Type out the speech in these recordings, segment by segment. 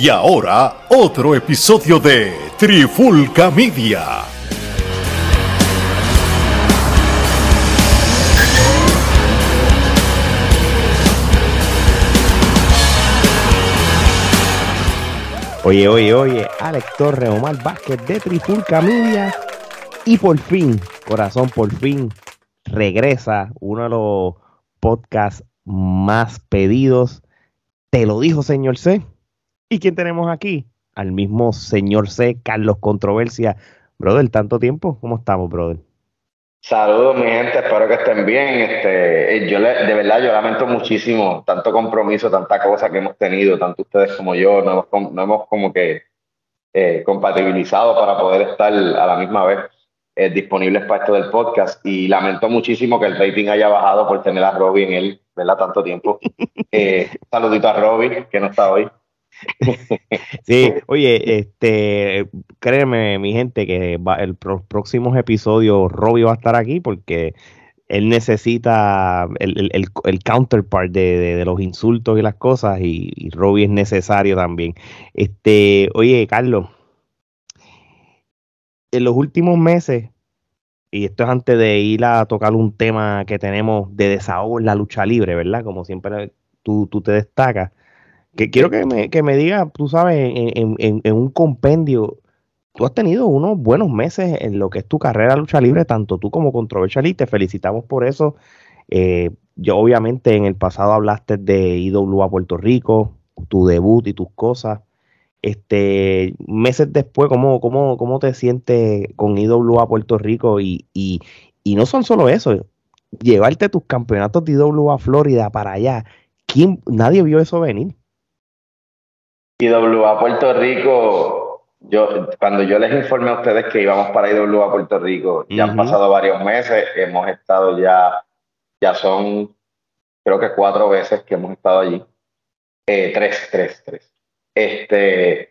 Y ahora, otro episodio de Trifulca Media. Oye, oye, oye, Alex Torre, Omar Vázquez de Trifulca Media. Y por fin, corazón, por fin regresa uno de los podcasts más pedidos. Te lo dijo, señor C. ¿Y quién tenemos aquí? Al mismo señor C, Carlos Controversia. Brother, tanto tiempo. ¿Cómo estamos, brother? Saludos, mi gente, espero que estén bien. Este, eh, yo de verdad, yo lamento muchísimo tanto compromiso, tanta cosa que hemos tenido, tanto ustedes como yo, no hemos, no hemos como que eh, compatibilizado para poder estar a la misma vez eh, disponibles para esto del podcast. Y lamento muchísimo que el rating haya bajado por tener a Robbie en él, ¿verdad? Tanto tiempo. saludito a Robbie, que no está hoy. Sí, oye, este, créeme, mi gente, que va, el próximo episodio Robbie va a estar aquí porque él necesita el, el, counterpart de, los insultos y las cosas y, y Robbie es necesario también. Este, oye, Carlos, en los últimos meses, y esto es antes de ir a tocar un tema que tenemos de desahogo en la lucha libre, ¿verdad? Como siempre tú, tú te destacas que quiero que me, que me diga, tú sabes, en, en, en, un compendio, tú has tenido unos buenos meses en lo que es tu carrera lucha libre, tanto tú como Controversial, y te felicitamos por eso. Eh, yo obviamente en el pasado hablaste de IWA Puerto Rico, tu debut y tus cosas. Este, meses después, ¿cómo, cómo, cómo te sientes con IWA Puerto Rico? Y, y, y no son solo eso, llevarte tus campeonatos de IWA Florida para allá. ¿Quién, nadie vio eso venir. IWA Puerto Rico, yo cuando yo les informé a ustedes que íbamos para IWA Puerto Rico, ya han pasado varios meses, hemos estado ya, ya son creo que cuatro veces que hemos estado allí. Eh, tres, tres, tres. Este,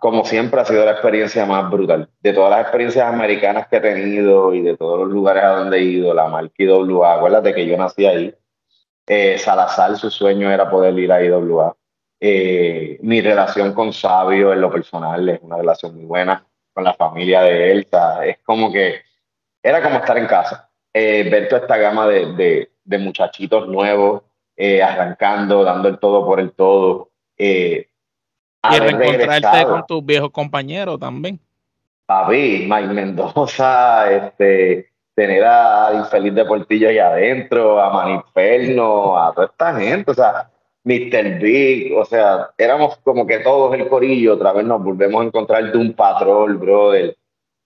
como siempre ha sido la experiencia más brutal. De todas las experiencias americanas que he tenido y de todos los lugares a donde he ido, la marca IWA, acuérdate que yo nací ahí. Eh, Salazar, su sueño era poder ir a IWA. Eh, mi relación con Sabio en lo personal es una relación muy buena con la familia de él. es como que era como estar en casa. Eh, ver toda esta gama de, de, muchachitos nuevos eh, arrancando, dando el todo por el todo. y reencontrarte con tus viejos compañeros también. Papi, Mike Mendoza, este, tener a Infeliz de Portillo ahí adentro, a Maniferno, a toda esta gente. O sea, Mr. Big, o sea, éramos como que todos el corillo, otra vez nos volvemos a encontrar de un patrón, brother,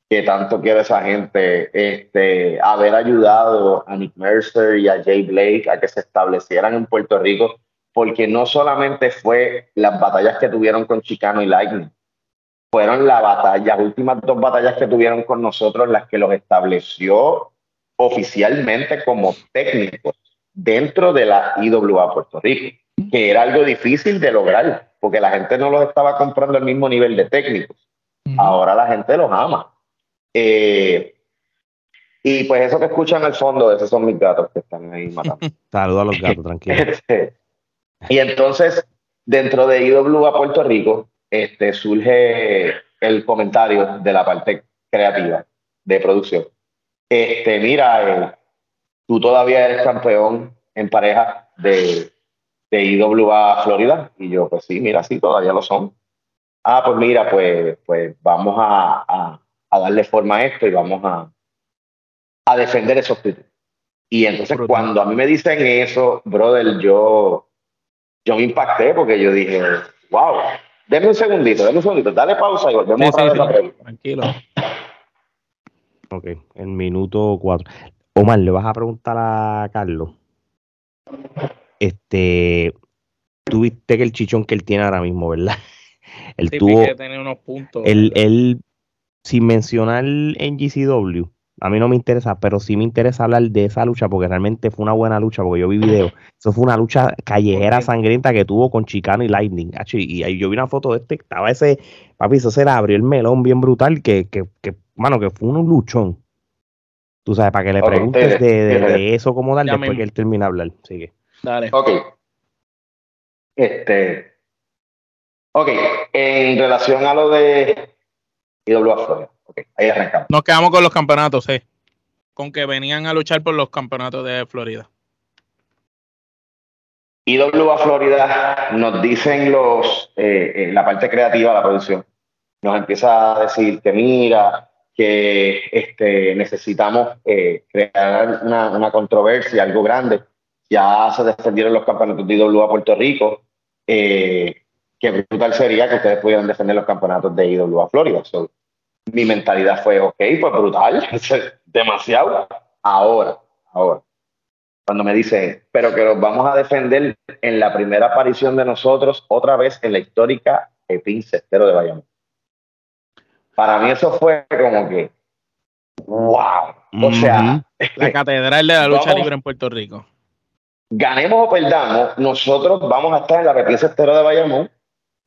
que tanto quiere esa gente, este, haber ayudado a Nick Mercer y a Jay Blake a que se establecieran en Puerto Rico, porque no solamente fue las batallas que tuvieron con Chicano y Lightning, fueron las batallas, las últimas dos batallas que tuvieron con nosotros las que los estableció oficialmente como técnicos dentro de la IWA Puerto Rico que era algo difícil de lograr, porque la gente no los estaba comprando al mismo nivel de técnicos. Ahora la gente los ama. Eh, y pues eso que escuchan al fondo, esos son mis gatos que están ahí matando. Saludos a los gatos, tranquilo. Este, y entonces, dentro de IW a Puerto Rico, este, surge el comentario de la parte creativa de producción. Este, mira, eh, tú todavía eres campeón en pareja de, de IWA Florida. Y yo, pues sí, mira, sí, todavía lo son. Ah, pues mira, pues, pues vamos a, a, darle forma a esto y vamos a, a defender esos títulos. Y entonces cuando a mí me dicen eso, brother, yo, yo me impacté porque yo dije, wow, denme un segundito, denme un segundito, dale pausa y volvemos a ver la pregunta. Tranquilo. Ok, en minuto cuatro. Omar, ¿le vas a preguntar a Carlos? Este, tuviste que el chichón que él tiene ahora mismo, ¿verdad? Él tuvo. tener unos puntos. Él, sin mencionar en GCW, a mí no me interesa, pero sí me interesa hablar de esa lucha porque realmente fue una buena lucha, porque yo vi video. Eso fue una lucha callejera sangrienta que tuvo con Chicano y Lightning. Y, ahí yo vi una foto de este, estaba ese, papi, eso se le abrió el melón bien brutal, que, que, que mano, que fue un luchón. Tú sabes, para que le preguntes de, de, eso como tal, después que él termine de hablar. Sigue. Dale. Ok. Este. Ok, en relación a lo de IWA Florida. Ok, ahí arrancamos. Nos quedamos con los campeonatos, sí. Con que venían a luchar por los campeonatos de Florida. IWA Florida nos dicen los, eh, la parte creativa de la producción. Nos empieza a decir que mira, que este, necesitamos eh, crear una, una, controversia, algo grande. Ya se defendieron los campeonatos de IWA Puerto Rico. Eh, qué brutal sería que ustedes pudieran defender los campeonatos de IWA Florida. mi mentalidad fue, ok, pues brutal, demasiado. Ahora, ahora, cuando me dicen, pero que los vamos a defender en la primera aparición de nosotros, otra vez en la histórica Epín Cestero de Bayamón. Para mí eso fue como que, wow. O sea, la catedral de la lucha libre en Puerto Rico. Ganemos o perdamos, nosotros vamos a estar en la Epín Cestero de Bayamón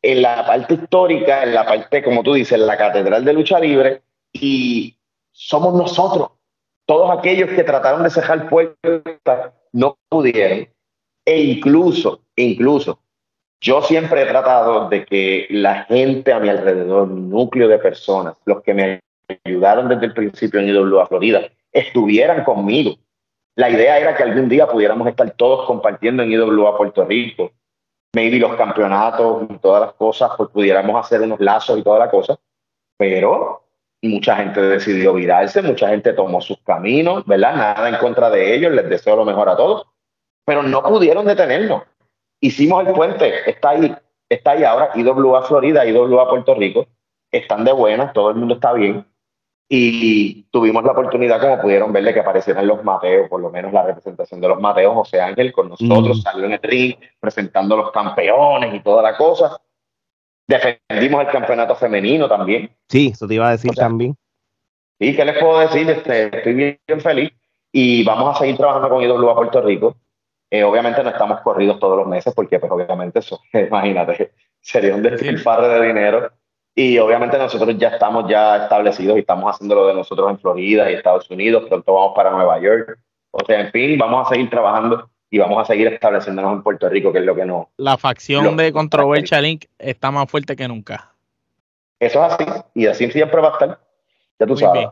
en la parte histórica, en la parte, como tú dices, la catedral de lucha libre, y somos nosotros, todos aquellos que trataron de cejar puertas, no pudieron, e incluso, incluso, yo siempre he tratado de que la gente a mi alrededor, núcleo de personas, los que me ayudaron desde el principio en IWA Florida, estuvieran conmigo. La idea era que algún día pudiéramos estar todos compartiendo en IWA Puerto Rico, maybe los campeonatos y todas las cosas, pues pudiéramos hacer unos lazos y toda la cosa, pero mucha gente decidió virarse, mucha gente tomó sus caminos, ¿verdad? Nada en contra de ellos, les deseo lo mejor a todos, pero no pudieron detenernos. Hicimos el puente, está ahí, está ahí ahora, IWA Florida, IWA Puerto Rico, están de buenas, todo el mundo está bien, y tuvimos la oportunidad, como pudieron verle, que aparecieran los Mateos, por lo menos la representación de los Mateos, José Ángel con nosotros, mm. salió en el ring presentando los campeones y toda la cosa. Defendimos el campeonato femenino también. Sí, eso te iba a decir también. Sí, ¿qué les puedo decir? Este, estoy bien, feliz y vamos a seguir trabajando con IWA Puerto Rico. Eh, obviamente no estamos corridos todos los meses porque, pues, obviamente, eso, imagínate, sería un despilfarre de dinero y obviamente nosotros ya estamos ya establecidos y estamos haciendo lo de nosotros en Florida y Estados Unidos, pronto vamos para Nueva York. O sea, en fin, vamos a seguir trabajando y vamos a seguir estableciéndonos en Puerto Rico, que es lo que no. La facción de Controversia Link está más fuerte que nunca. Eso es así, y así siempre va a estar. Ya tú sabes.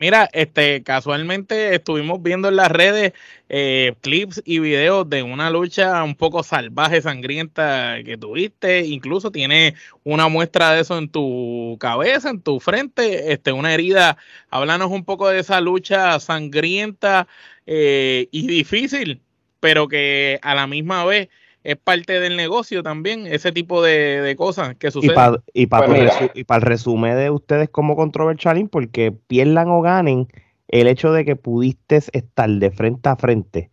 Mira, este, casualmente estuvimos viendo en las redes eh, clips y videos de una lucha un poco salvaje, sangrienta que tuviste. Incluso tiene una muestra de eso en tu cabeza, en tu frente, este, una herida. Háblanos un poco de esa lucha sangrienta eh, y difícil, pero que a la misma vez es parte del negocio también, ese tipo de, cosas que suceden. Y para y pues el resumen de ustedes como controversial, porque pierdan o ganen, el hecho de que pudiste estar de frente a frente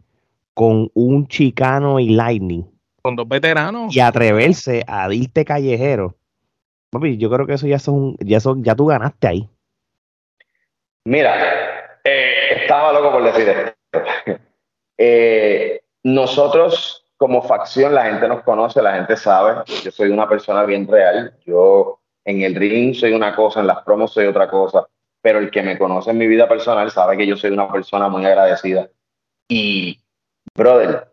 con un chicano y Lightning. Con dos veteranos. Y atreverse a irte callejero. Papi, yo creo que eso ya son, ya son, ya tú ganaste ahí. Mira, eh, estaba loco por decir esto. Eh, nosotros como facción la gente nos conoce, la gente sabe, yo soy una persona bien real, yo en el ring soy una cosa, en las promos soy otra cosa, pero el que me conoce en mi vida personal sabe que yo soy una persona muy agradecida. Y, brother,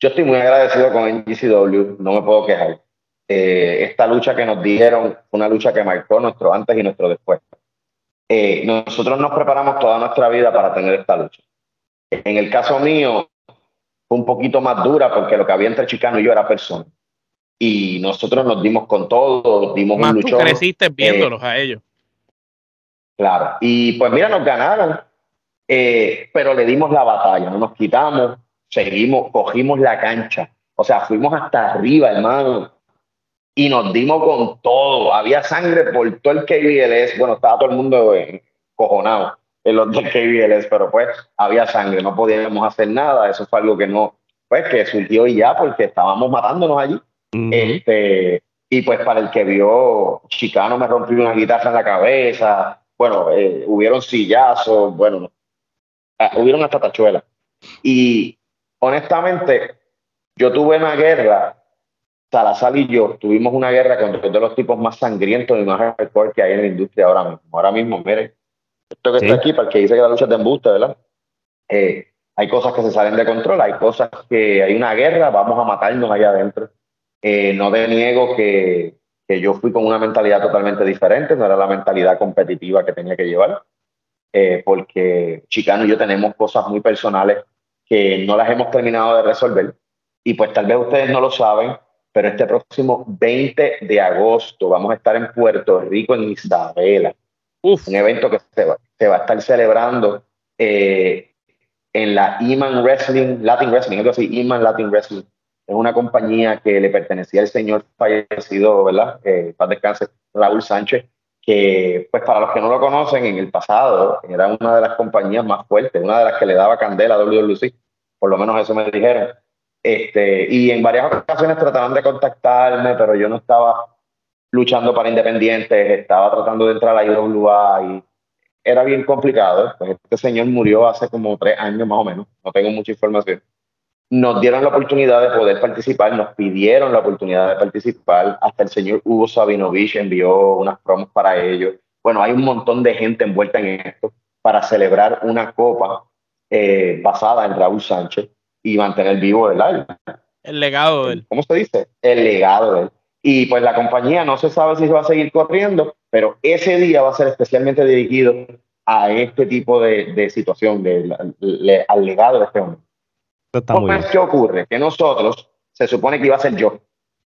yo estoy muy agradecido con NGCW, no me puedo quejar. Eh, esta lucha que nos dieron una lucha que marcó nuestro antes y nuestro después. Eh, nosotros nos preparamos toda nuestra vida para tener esta lucha. En el caso mío, fue un poquito más dura porque lo que había entre Chicano y yo era persona. Y nosotros nos dimos con todo, dimos más un luchón. Tú creciste viéndolos a ellos. Claro. Y pues mira, nos ganaron, eh, pero le dimos la batalla, no nos quitamos, seguimos, cogimos la cancha. O sea, fuimos hasta arriba, hermano. Y nos dimos con todo. Había sangre por todo el KBLS. Bueno, estaba todo el mundo cojonado en los del KBLS, pero pues había sangre, no podíamos hacer nada, eso fue algo que no, pues que surgió y ya porque estábamos matándonos allí. este, y pues para el que vio, Chicano me rompió una guitarra en la cabeza, bueno, eh, hubieron sillazos, bueno, ah, hubieron hasta tachuelas. Y honestamente, yo tuve una guerra, Salazar y yo tuvimos una guerra con de los tipos más sangrientos y más hardcore que hay en la industria ahora mismo. Ahora mismo, mire, esto que está aquí, para el que dice que la lucha es de embuste, ¿verdad? Eh, hay cosas que se salen de control, hay cosas que hay una guerra, vamos a matarnos allá adentro. Eh, no deniego que, que yo fui con una mentalidad totalmente diferente, no era la mentalidad competitiva que tenía que llevar, eh, porque Chicano y yo tenemos cosas muy personales que no las hemos terminado de resolver. Y pues tal vez ustedes no lo saben, pero este próximo 20 de agosto vamos a estar en Puerto Rico, en Isabela. Un evento que se va, se va a estar celebrando eh, en la Iman Wrestling, Latin Wrestling, algo así, Iman Latin Wrestling. Es una compañía que le pertenecía al señor fallecido, ¿verdad? Eh, paz descanse, Raúl Sánchez, que, pues para los que no lo conocen, en el pasado era una de las compañías más fuertes, una de las que le daba candela a WWC, por lo menos eso me dijeron. Este, y en varias ocasiones trataban de contactarme, pero yo no estaba luchando para independientes, estaba tratando de entrar a la IWA y era bien complicado. Pues este señor murió hace como tres años más o menos, no tengo mucha información. Nos dieron la oportunidad de poder participar, nos pidieron la oportunidad de participar, hasta el señor Hugo Sabinovich envió unas promos para ellos. Bueno, hay un montón de gente envuelta en esto para celebrar una copa eh, basada en Raúl Sánchez y mantener vivo el El legado de él. ¿Cómo se dice? El legado de él. Y pues la compañía no se sabe si se va a seguir corriendo, pero ese día va a ser especialmente dirigido a este tipo de, de situación, de, al legado de este hombre. ¿Qué ocurre? Que nosotros, se supone que iba a ser yo,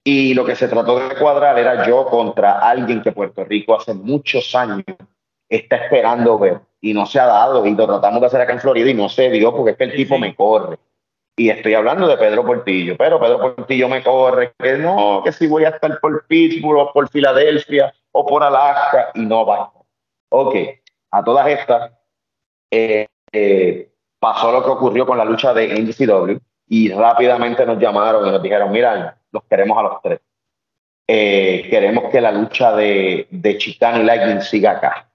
y lo que se trató de cuadrar era yo contra alguien que Puerto Rico hace muchos años está esperando ver, y no se ha dado, y lo tratamos de hacer acá en Florida y no se dio porque es que el tipo me corre. Y estoy hablando de Pedro Portillo, pero Pedro Portillo me corre, que no, que si voy a estar por Pittsburgh o por Filadelfia o por Alaska, y no va. Ok, a todas estas, eh, eh, pasó lo que ocurrió con la lucha de NCW y rápidamente nos llamaron y nos dijeron, mira, los queremos a los tres. Eh, queremos que la lucha de, de Chicano y Lightning siga acá.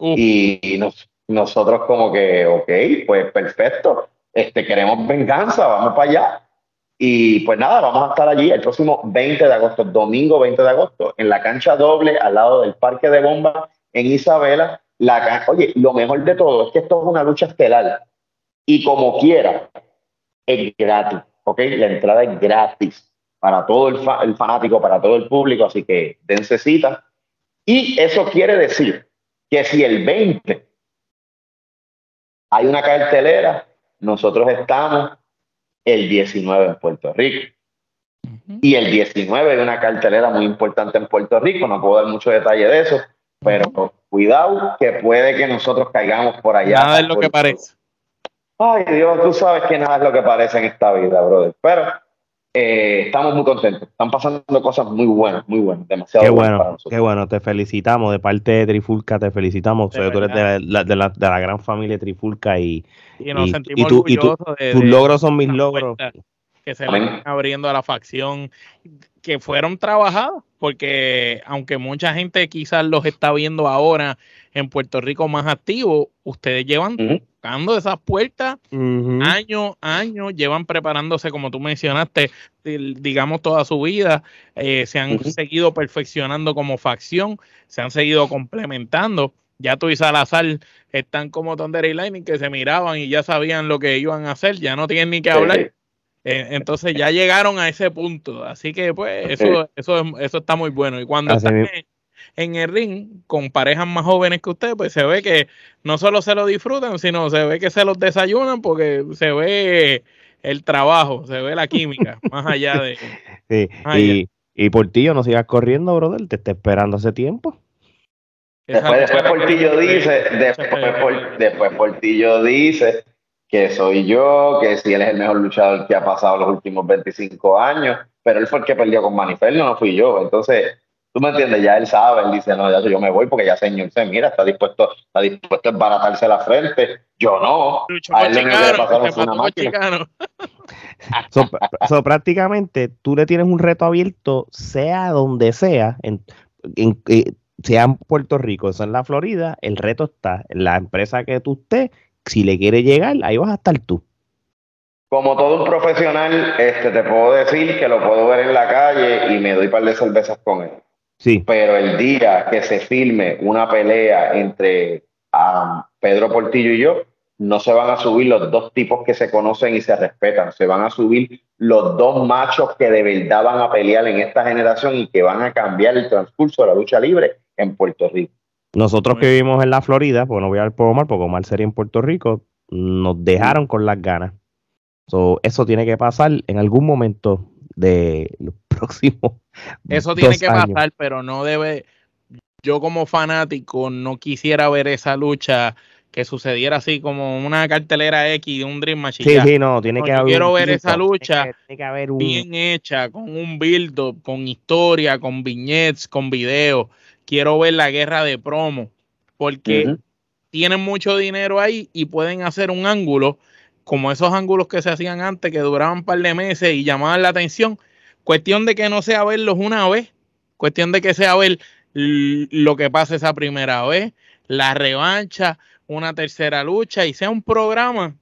Y, nosotros como que, ok, pues perfecto este, queremos venganza, vamos para allá. Y pues nada, vamos a estar allí el próximo 20 de agosto, domingo 20 de agosto, en la cancha doble al lado del Parque de Bomba en Isabela. La, oye, lo mejor de todo es que esto es una lucha estelar y como quiera, es gratis, ¿ok? La entrada es gratis para todo el, el fanático, para todo el público, así que dense cita. Y eso quiere decir que si el 20 hay una cartelera nosotros estamos el 19 en Puerto Rico. Y el 19 es una cartelera muy importante en Puerto Rico, no puedo dar mucho detalle de eso, pero cuidado que puede que nosotros caigamos por allá. Nada es lo que parece. Ay Dios, tú sabes que nada es lo que parece en esta vida, brother. Pero eh, estamos muy contentos. Están pasando cosas muy buenas, muy buenas, demasiado qué bueno, Qué bueno, te felicitamos de parte de Trifulca, te felicitamos. tú eres de la, de, la, de la, gran familia Trifulca y, y, nos sentimos orgullosos de, tus logros son mis logros. Que se le están abriendo a la facción que fueron trabajados, porque aunque mucha gente quizás los está viendo ahora en Puerto Rico más activos, ustedes llevan tocando esas puertas años, años, llevan preparándose, como tú mencionaste, digamos toda su vida, eh, se han seguido perfeccionando como facción, se han seguido complementando. Ya tú y Salazar están como Thunder y Lightning que se miraban y ya sabían lo que iban a hacer, ya no tienen ni que hablar. Eh, entonces ya llegaron a ese punto, así que pues eso, eso, eso está muy bueno. Y cuando están en el ring con parejas más jóvenes que usted, pues se ve que no solo se lo disfrutan, sino se ve que se los desayunan porque se ve el trabajo, se ve la química, más allá de... Sí, y, y Portillo, no sigas corriendo, brother, te está esperando hace tiempo. Después, después Portillo dice, después, después Portillo dice que soy yo, que si él es el mejor luchador que ha pasado los últimos 25 años, pero él fue el que perdió con Maniferno, no fui yo. Entonces, Tú me entiendes, ya él sabe, él dice, no, ya yo me voy porque ya señor se mira, está dispuesto, está dispuesto a embaratarse la frente. Yo no. a él le so, prácticamente tú le tienes un reto abierto, sea donde sea, en, eh, sea en Puerto Rico, sea en la Florida, el reto está en la empresa que tú estés, si le quieres llegar, ahí vas a estar tú. Como todo un profesional, este, te puedo decir que lo puedo ver en la calle y me doy un par de cervezas con él. Pero el día que se filme una pelea entre um, Pedro Portillo y yo, no se van a subir los dos tipos que se conocen y se respetan, se van a subir los dos machos que de verdad van a pelear en esta generación y que van a cambiar el transcurso de la lucha libre en Puerto Rico. Nosotros que vivimos en la Florida, pues no voy a ver por Omar, porque Omar sería en Puerto Rico, nos dejaron con las ganas. eso tiene que pasar en algún momento de Eso tiene que pasar, pero no debe. Yo, como fanático, no quisiera ver esa lucha que sucediera así como una cartelera X de un Dream Machine. Sí, sí, no, tiene que haber. Quiero ver esa lucha bien hecha, con un build-up, con historia, con viñetes, con videos. Quiero ver la guerra de promo, porque tienen mucho dinero ahí y pueden hacer un ángulo como esos ángulos que se hacían antes, que duraban un par de meses y llamaban la atención. Cuestión de que no sea verlos una vez, cuestión de que sea ver lo que pasa esa primera vez, la revancha, una tercera lucha y sea un programa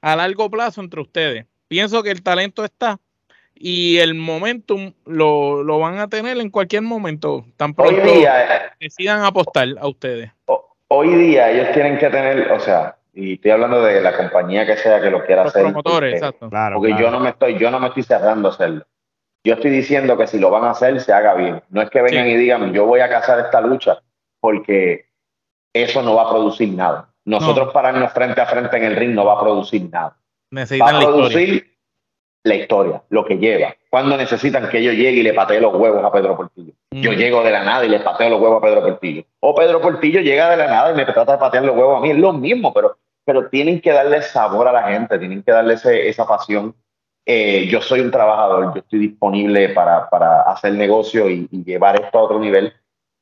a largo plazo entre ustedes. Pienso que el talento está y el momentum lo, lo van a tener en cualquier momento, tan pronto hoy día, decidan apostar a ustedes. Hoy día ellos tienen que tener, o sea, y estoy hablando de la compañía que sea que lo quiera hacer. Promotores, exacto. porque yo no me estoy, yo no me estoy cerrando a hacerlo. Yo estoy diciendo que si lo van a hacer, se haga bien. No es que vengan y digan, yo voy a cazar esta lucha, porque eso no va a producir nada. Nosotros pararnos frente a frente en el ring no va a producir nada. Necesitan va a producir la historia, lo que lleva. Cuando necesitan que yo llegue y le patee los huevos a Pedro Portillo. Yo llego de la nada y le pateo los huevos a Pedro Portillo. O Pedro Portillo llega de la nada y me trata de patear los huevos a mí. Es lo mismo, pero, pero tienen que darle sabor a la gente, tienen que darle esa pasión. Eh, yo soy un trabajador, yo estoy disponible para, para hacer negocio y, y llevar esto a otro nivel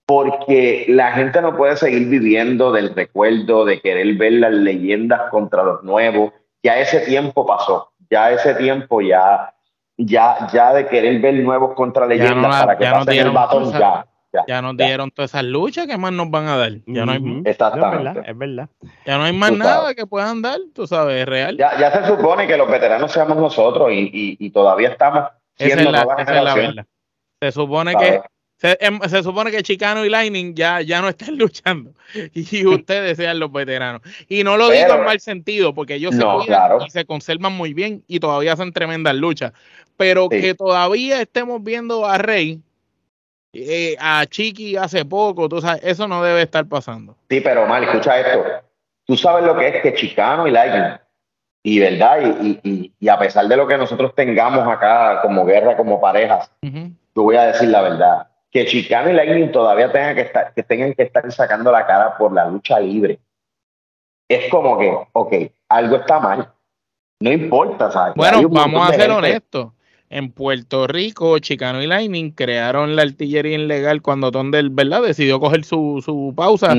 porque la gente no puede seguir viviendo del recuerdo, de querer ver las leyendas contra los nuevos. Ya ese tiempo pasó, ya ese tiempo ya, ya, ya de querer ver nuevos contra leyendas para que pasen el batón ya. Ya, nos dieron todas esas luchas, ¿qué más nos van a dar? Ya no hay, Exactamente. Es verdad, Ya no hay más nada que puedan dar, tú sabes, es real. Ya, ya se supone que los veteranos seamos nosotros y, y, y todavía estamos siendo esa es la, verdad. Se supone que Em, se, supone que Chicano y Lightning ya, ya no están luchando y ustedes sean los veteranos. Y no lo digo en mal sentido, porque ellos se y se conservan muy bien y todavía hacen tremendas luchas. Pero que todavía estemos viendo a Rey, eh, a Chiqui hace poco, tú sabes, eso no debe estar pasando. Sí, pero mal, escucha esto. Tú sabes lo que es que Chicano y Lightning, y verdad, y, y, a pesar de lo que nosotros tengamos acá como guerra, como parejas, yo voy a decir la verdad que Chicano y Lightning todavía tengan que, estar, que tengan que estar sacando la cara por la lucha libre. Es como que, ok, algo está mal. No importa, ¿sabes? Bueno, vamos a ser honestos. En Puerto Rico, Chicano y Lightning crearon la artillería ilegal cuando Tondel, ¿verdad? Decidió coger su, su pausa.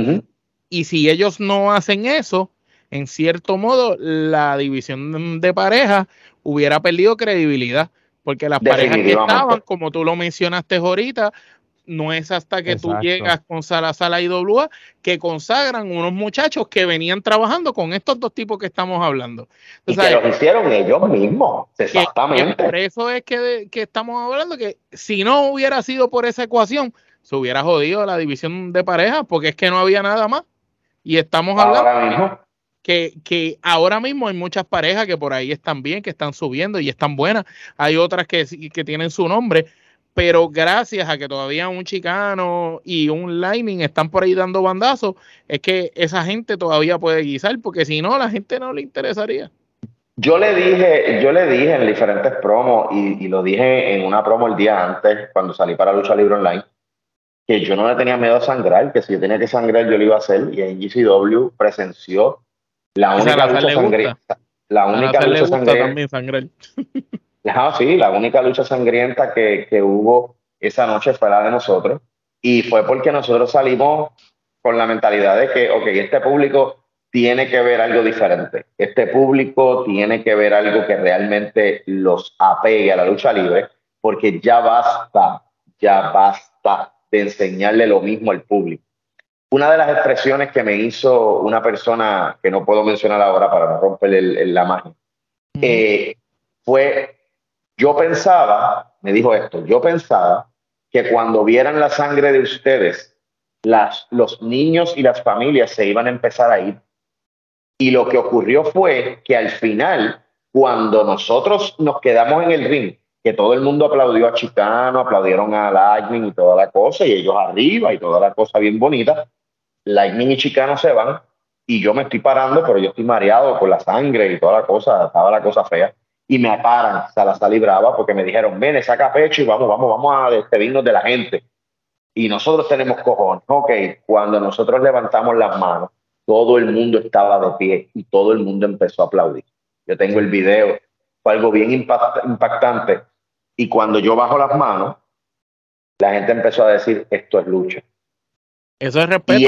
Y si ellos no hacen eso, en cierto modo, la división de pareja hubiera perdido credibilidad. Porque las parejas que estaban, como tú lo mencionaste ahorita, no es hasta que tú llegas con Salazar a IWA que consagran unos muchachos que venían trabajando con estos dos tipos que estamos hablando. y que lo hicieron ellos mismos, exactamente. por eso es que, estamos hablando que si no hubiera sido por esa ecuación, se hubiera jodido la división de parejas porque es que no había nada más. Y estamos hablando Que, que ahora mismo hay muchas parejas que por ahí están bien, que están subiendo y están buenas. Hay otras que, que tienen su nombre pero gracias a que todavía un chicano y un lightning están por ahí dando bandazos, es que esa gente todavía puede guisar, porque si no, la gente no le interesaría. Yo le dije, yo le dije en diferentes promos, y, lo dije en una promo el día antes, cuando salí para Lucha Libre Online, que yo no le tenía miedo a sangrar, que si yo tenía que sangrar yo lo iba a hacer, y en GCW presenció la única lucha sangrienta. La única lucha sangrienta. Ah, sí, la única lucha sangrienta que, que hubo esa noche fue la de nosotros. Y fue porque nosotros salimos con la mentalidad de que, ok, este público tiene que ver algo diferente. Este público tiene que ver algo que realmente los apegue a la lucha libre, porque ya basta, ya basta de enseñarle lo mismo al público. Una de las expresiones que me hizo una persona que no puedo mencionar ahora para no romper la magia, eh, fue yo pensaba, me dijo esto, yo pensaba que cuando vieran la sangre de ustedes, los niños y las familias se iban a empezar a ir. Y lo que ocurrió fue que al final, cuando nosotros nos quedamos en el ring, que todo el mundo aplaudió a Chicano, aplaudieron a Lightning y toda la cosa, y ellos arriba y toda la cosa bien bonita, Lightning y Chicano se van y yo me estoy parando, pero yo estoy mareado por la sangre y toda la cosa, estaba la cosa fea. Y me paran Salazar y Brava porque me dijeron, ven, saca pecho y vamos, vamos, vamos a despedirnos de la gente. Y nosotros tenemos cojones. Ok, cuando nosotros levantamos las manos, todo el mundo estaba de pie y todo el mundo empezó a aplaudir. Yo tengo el video, fue algo bien impactante. Y cuando yo bajo las manos, la gente empezó a decir, esto es lucha. Eso es respeto.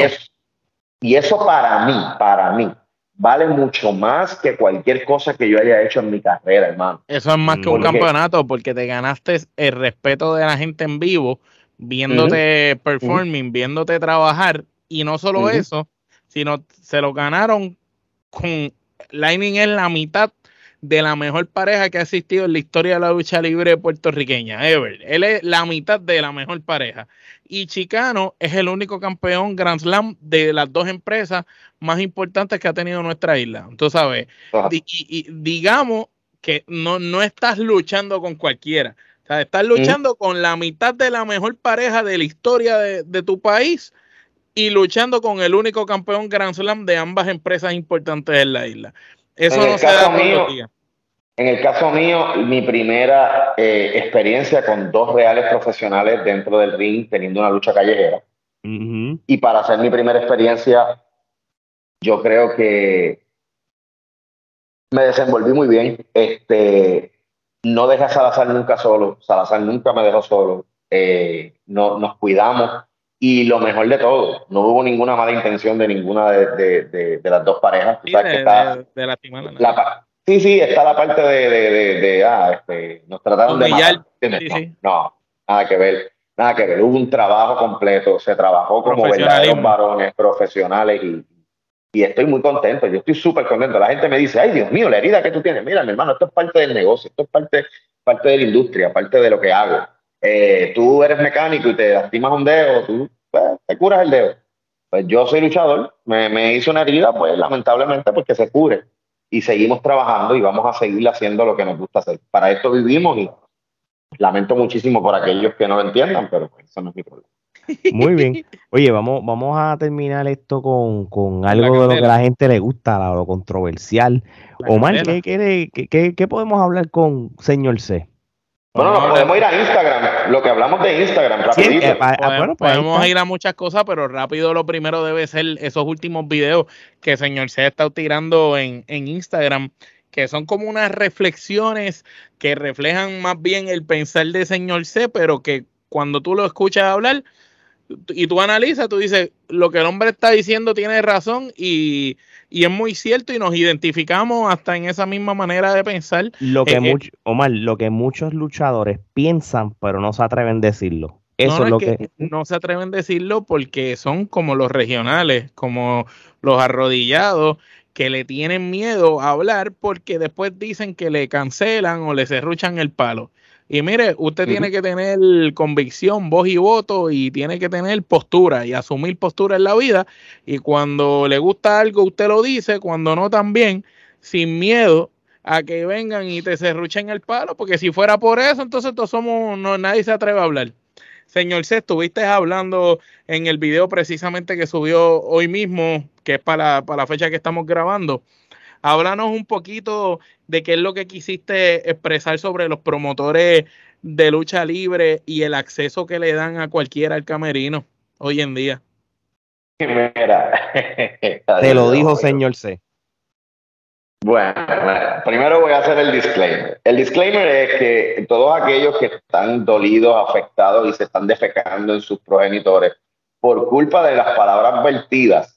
Y, y eso para mí, para mí, vale mucho más que cualquier cosa que yo haya hecho en mi carrera, hermano. Eso es más que un campeonato, porque te ganaste el respeto de la gente en vivo, viéndote performing, viéndote trabajar, y no solo eso, sino se lo ganaron con Lightning es la mitad de la mejor pareja que ha existido en la historia de la lucha libre puertorriqueña, ever. Él es la mitad de la mejor pareja. Y Chicano es el único campeón Grand Slam de las dos empresas más importantes que ha tenido nuestra isla. Tú sabes, y, digamos que no, no estás luchando con cualquiera. O sea, estás luchando con la mitad de la mejor pareja de la historia de, de tu país y luchando con el único campeón Grand Slam de ambas empresas importantes en la isla. Eso no se da mío, En el caso mío, mi primera eh, experiencia con dos reales profesionales dentro del ring, teniendo una lucha callejera. Y para hacer mi primera experiencia, yo creo que me desenvolví muy bien. Este, no dejé a Salazar nunca solo. Salazar nunca me dejó solo. Eh, no, nos cuidamos. Y lo mejor de todo, no hubo ninguna mala intención de ninguna de, de, de, las dos parejas. Sí, de, está, la, sí, sí, está la parte de, ah, este, nos trataron de matar, no, nada que ver, nada que ver. Hubo un trabajo completo, se trabajó como verdaderos varones profesionales y, y estoy muy contento, yo estoy súper contento. La gente me dice, ay Dios mío, la herida que tú tienes, mira mi hermano, esto es parte del negocio, esto es parte, parte de la industria, parte de lo que hago eh, tú eres mecánico y te lastimas un dedo, tú pues, te curas el dedo. Pues yo soy luchador, me, me hizo una herida, pues lamentablemente porque se cure. Y seguimos trabajando y vamos a seguir haciendo lo que nos gusta hacer. Para esto vivimos y lamento muchísimo por aquellos que no lo entiendan, pero pues, eso no es mi problema. Muy bien. Oye, vamos, vamos a terminar esto con, con algo de lo que a la gente le gusta, lo controversial. Omar, ¿qué, qué, qué, qué podemos hablar con señor C? Bueno, no, podemos ir a Instagram, lo que hablamos de Instagram, rapidito. Eh, bueno, podemos ir a muchas cosas, pero rápido lo primero debe ser esos últimos videos que el señor C está tirando en, en Instagram, que son como unas reflexiones que reflejan más bien el pensar de señor C, pero que cuando tú lo escuchas hablar y tú analizas, tú dices, lo que el hombre está diciendo tiene razón y y es muy cierto y nos identificamos hasta en esa misma manera de pensar. Lo que, eh, eh, Omar, lo que muchos luchadores piensan, pero no se atreven a decirlo. Eso es lo que, No se atreven a decirlo porque son como los regionales, como los arrodillados, que le tienen miedo a hablar porque después dicen que le cancelan o le cerruchan el palo. Y mire, usted tiene que tener convicción, voz y voto y tiene que tener postura y asumir postura en la vida. Y cuando le gusta algo, usted lo dice, cuando no también, sin miedo a que vengan y te cerruchen el palo, porque si fuera por eso, entonces todos somos, no, nadie se atreve a hablar. Señor C, estuviste hablando en el video precisamente que subió hoy mismo, que es para, para la fecha que estamos grabando, Háblanos un poquito de qué es lo que quisiste expresar sobre los promotores de lucha libre y el acceso que le dan a cualquiera al camerino hoy en día. Mira, te lo dijo señor C. Bueno, primero voy a hacer el disclaimer. El disclaimer es que todos aquellos que están dolidos, afectados y se están defecando en sus progenitores por culpa de las palabras vertidas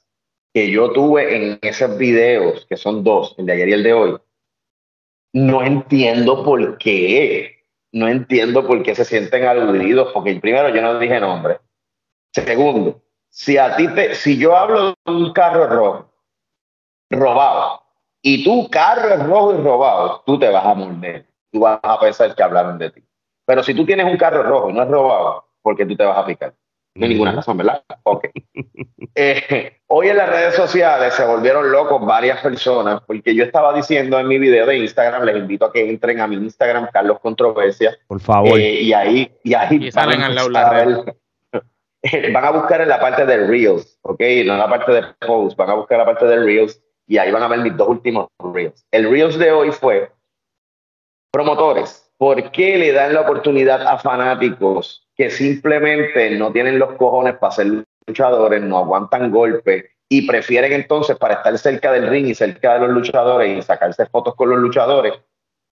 que yo tuve en esos videos, que son dos, el de ayer y el de hoy, no entiendo por qué. No entiendo por qué se sienten aludidos, porque primero yo no dije nombre. Segundo, si a ti te, si yo hablo de un carro rojo, robado, y tu carro es rojo y robado, tú te vas a morder. Tú vas a pensar que hablaron de ti. Pero si tú tienes un carro rojo y no es robado, ¿por qué tú te vas a picar? No hay ninguna razón, ¿verdad? Ok. Eh, hoy en las redes sociales se volvieron locos varias personas porque yo estaba diciendo en mi video de Instagram, les invito a que entren a mi Instagram, Carlos Controversia. Por favor. Eh, y ahí, y ahí Y salen al lado van, a la ver- van a buscar en la parte de Reels, ¿ok? No en la parte de Post, van a buscar la parte de Reels y ahí van a ver mis dos últimos Reels. El Reels de hoy fue promotores. ¿Por qué le dan la oportunidad a fanáticos que simplemente no tienen los cojones para ser luchadores, no aguantan golpes y prefieren entonces para estar cerca del ring y cerca de los luchadores y sacarse fotos con los luchadores,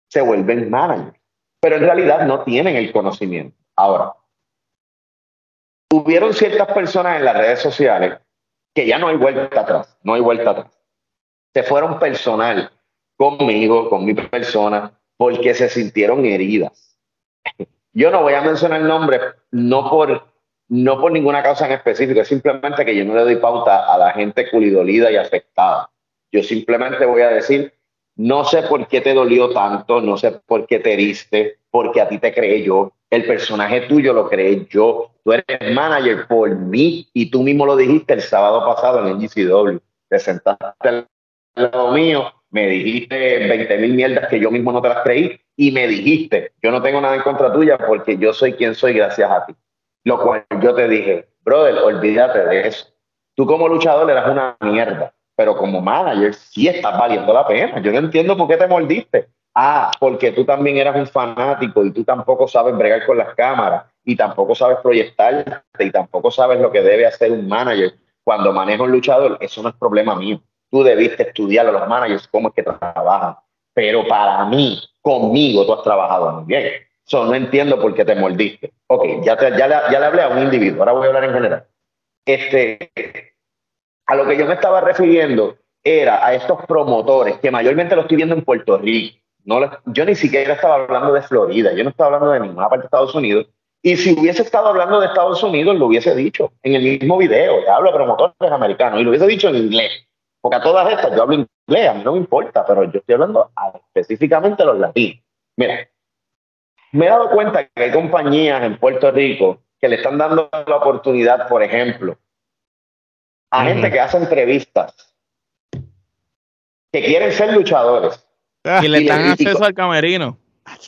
se vuelven managers? Pero en realidad no tienen el conocimiento. Ahora, hubieron ciertas personas en las redes sociales que ya no hay vuelta atrás, no hay vuelta atrás. Se fueron personal conmigo, con mi persona, porque se sintieron heridas. Yo no voy a mencionar nombres, no por, no por ninguna causa en específico, es simplemente que yo no le doy pauta a la gente culidolida y afectada. Yo simplemente voy a decir, no sé por qué te dolió tanto, no sé por qué te heriste, porque a ti te creé yo, el personaje tuyo lo creé yo, tú eres manager por mí y tú mismo lo dijiste el sábado pasado en el GCW, te sentaste al lado mío, me dijiste 20 mil mierdas que yo mismo no te las creí y me dijiste, yo no tengo nada en contra tuya porque yo soy quien soy gracias a ti. Lo cual yo te dije, brother, olvídate de eso. Tú como luchador eras una mierda, pero como manager sí estás valiendo la pena. Yo no entiendo por qué te mordiste. Ah, porque tú también eras un fanático y tú tampoco sabes bregar con las cámaras y tampoco sabes proyectarte y tampoco sabes lo que debe hacer un manager cuando maneja un luchador. Eso no es problema mío. Tú debiste estudiar a los managers cómo es que trabajan. Pero para mí, conmigo, tú has trabajado muy bien. So, no entiendo por qué te mordiste. Ok, ya, te- ya, le, ya le hablé a un individuo, ahora voy a hablar en general. Este, a lo que yo me estaba refiriendo era a estos promotores, que mayormente lo estoy viendo en Puerto Rico. No yo ni siquiera estaba hablando de Florida, yo no estaba hablando de ninguna parte de Estados Unidos. Y si hubiese estado hablando de Estados Unidos, lo hubiese dicho en el mismo video. Le hablo de promotores americanos y lo hubiese dicho en inglés. Porque a todas estas yo hablo inglés, a mí no me importa, pero yo estoy hablando a- específicamente a los latinos. Mira, me he dado cuenta que hay compañías en Puerto Rico que le están dando la oportunidad, por ejemplo, a gente que hace entrevistas, que quieren ser luchadores, Y le y le- dan y- y acceso al camerino.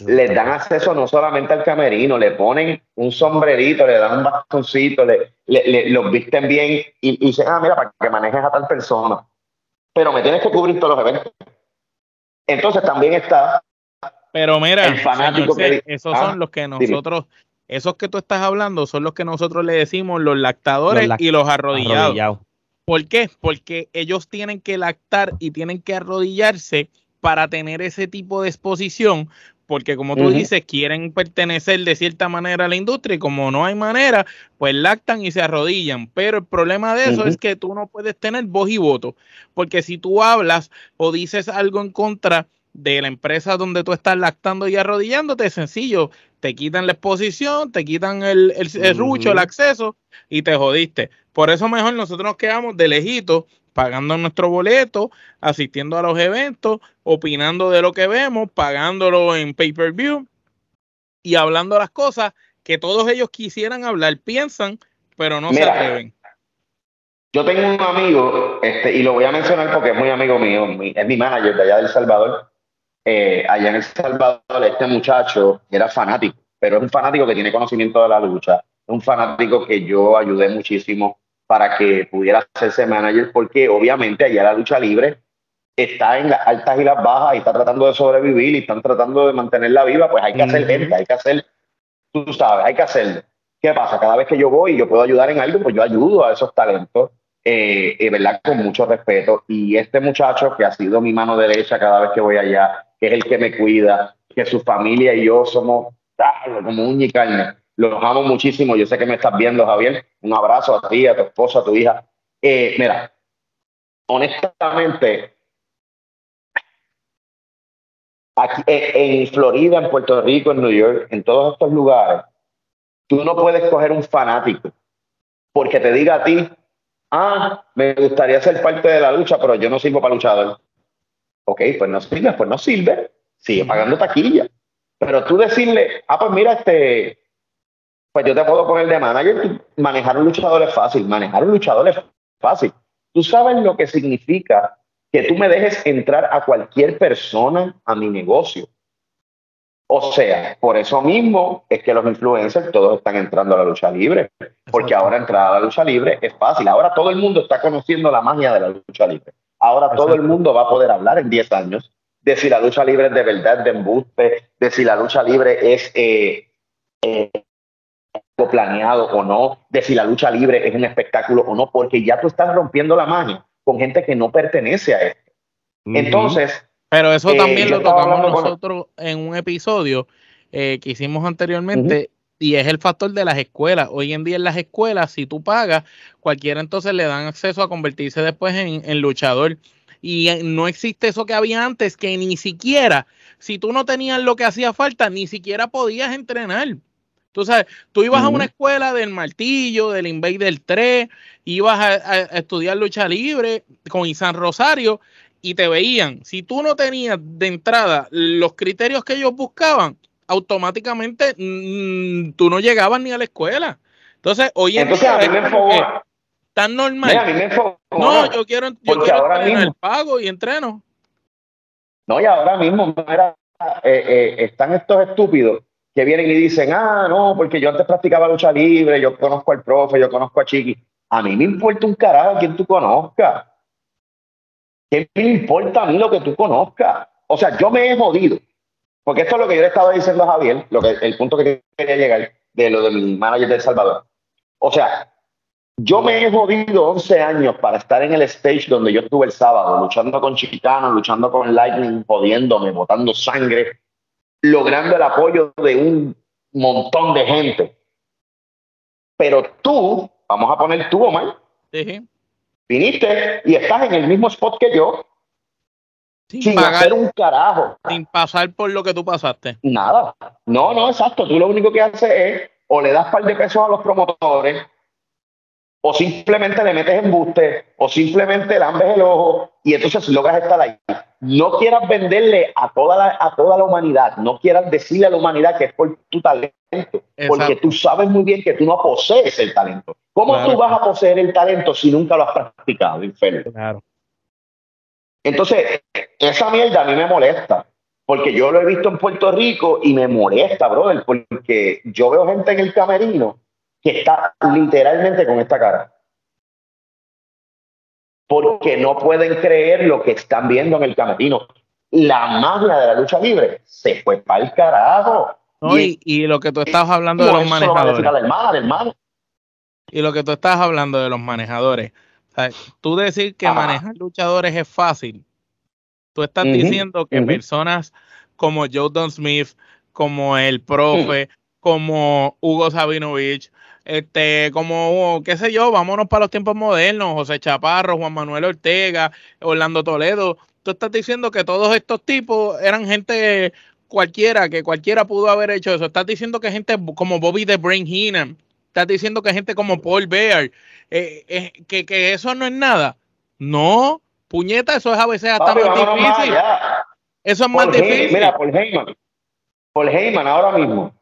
les dan acceso no solamente al camerino, le ponen un sombrerito, le dan un bastoncito, le, le- le- los visten bien y, y dicen, ah, mira, para que manejes a tal persona. Pero me tienes que cubrir todos los eventos. Entonces también está Pero mira, El fanático señor C, que- esos Ah, son los que dime. nosotros, esos que tú estás hablando, son los que nosotros le decimos los lactadores Los y los arrodillados. Arrodillado. ¿Por qué? Porque ellos tienen que lactar y tienen que arrodillarse para tener ese tipo de exposición, porque como tú dices, quieren pertenecer de cierta manera a la industria y como no hay manera, pues lactan y se arrodillan. Pero el problema de eso es que tú no puedes tener voz y voto, porque si tú hablas o dices algo en contra de la empresa donde tú estás lactando y arrodillándote, es sencillo, te quitan la exposición, te quitan el, el, el rucho, el acceso y te jodiste. Por eso mejor nosotros nos quedamos de lejito, pagando nuestro boleto, asistiendo a los eventos, opinando de lo que vemos, pagándolo en pay-per-view y hablando las cosas que todos ellos quisieran hablar, piensan, pero no se atreven. Yo tengo un amigo, este, y lo voy a mencionar porque es muy amigo mío, mi- es mi manager de allá del Salvador. Eh, allá en El Salvador, este muchacho era fanático, pero es un fanático que tiene conocimiento de la lucha, es un fanático que yo ayudé muchísimo para que pudiera hacerse manager, porque obviamente allá la lucha libre está en las altas y las bajas y está tratando de sobrevivir y están tratando de mantenerla viva, pues hay que hacer Ujú. gente, hay que hacer, tú sabes, hay que hacerlo. ¿Qué pasa? Cada vez que yo voy y yo puedo ayudar en algo, pues yo ayudo a esos talentos, eh, eh, ¿verdad? Con mucho respeto. Y este muchacho que ha sido mi mano derecha cada vez que voy allá, que es el que me cuida, que su familia y yo somos ah, como uña y carne. Los amo muchísimo. Yo sé que me estás viendo, Javier. Un abrazo a ti, a tu esposa, a tu hija. Eh, mira, honestamente, aquí eh, en Florida, en Puerto Rico, en New York, en todos estos lugares, tú no puedes coger un fanático porque te diga a ti, ah, me gustaría ser parte de la lucha, pero yo no sirvo para luchador. Ok, pues no sirve, pues no sirve. Sigue pagando taquilla. Pero tú decirle, ah, pues mira, este, Pues yo te puedo poner de manager. Manejar un luchador es fácil. Manejar un luchador es fácil. Tú sabes lo que significa que tú me dejes entrar a cualquier persona a mi negocio. O sea, por eso mismo es que los influencers todos están entrando a la lucha libre, porque ahora entrar a la lucha libre es fácil. Ahora todo el mundo está conociendo la magia de la lucha libre. Ahora todo el mundo va a poder hablar en 10 años de si la lucha libre es de verdad, de embuste, de si la lucha libre es eh, eh, planeado o no, de si la lucha libre es un espectáculo o no, porque ya tú estás rompiendo la magia con gente que no pertenece a esto. Entonces, pero eso también eh, lo tocamos nosotros en un episodio eh, que hicimos anteriormente. Y es el factor de las escuelas. Hoy en día en las escuelas, si tú pagas, cualquiera entonces le dan acceso a convertirse después en, luchador. Y eh, no existe eso que había antes, que ni siquiera, si tú no tenías lo que hacía falta, ni siquiera podías entrenar. Tú sabes, tú ibas a una escuela del martillo, del Invader 3, ibas a, a, estudiar lucha libre con Isan Rosario y te veían, si tú no tenías de entrada los criterios que ellos buscaban, automáticamente mm, tú no llegabas ni a la escuela. Entonces, hoy en día a tan normal. no, yo quiero, yo quiero ahora mismo, pago y entreno. No, y ahora mismo eh, eh, están estos estúpidos que vienen y dicen, ah, no, porque yo antes practicaba lucha libre, yo conozco al profe, yo conozco a Chiqui. A mí me importa un carajo quien tú conozcas. ¿Qué me importa a mí lo que tú conozcas? O sea, yo me he jodido. Porque esto es lo que yo le estaba diciendo a Javier, lo que, el punto que quería llegar de lo de mi manager de El Salvador. O sea, yo me he jodido 11 años para estar en el stage donde yo estuve el sábado, luchando con Chicano, luchando con Lightning, jodiéndome, botando sangre, logrando el apoyo de un montón de gente. Pero tú, vamos a poner tú, Omar, sí. Viniste y estás en el mismo spot que yo. Sin, hacer un carajo. Sin pasar por lo que tú pasaste. Nada. No, no, exacto. Tú lo único que haces es o le das par de pesos a los promotores, o simplemente le metes embuste, o simplemente lambes el ojo, y entonces logras estar ahí. No quieras venderle a toda la, a toda la humanidad, no quieras decirle a la humanidad que es por tu talento, porque tú sabes muy bien que tú no posees el talento. ¿Cómo tú vas a poseer el talento si nunca lo has practicado, infeliz? Claro. Entonces, esa mierda a mí me molesta, porque yo lo he visto en Puerto Rico y me molesta, brother, porque yo veo gente en el camerino que está literalmente con esta cara. Porque no pueden creer lo que están viendo en el camerino. La magia de la lucha libre se fue para el carajo. y, lo que tú estabas hablando de los manejadores. Y lo que tú estás hablando de los manejadores. tú decir que manejar luchadores es fácil. Tú estás diciendo que personas como Joe Don Smith, como el profe, como Hugo Sabinovich, este, como, qué sé yo, vámonos para los tiempos modernos, José Chaparro, Juan Manuel Ortega, Orlando Toledo. Tú estás diciendo que todos estos tipos eran gente cualquiera, que cualquiera pudo haber hecho eso. Estás diciendo que gente como Bobby the Brain Heenan, estás diciendo que gente como Paul Bear, eh, eh, que, que, eso no es nada. No, puñeta, eso es a veces hasta más difícil. eso es más difícil. Mira, Paul Heyman, Paul Heyman ahora mismo,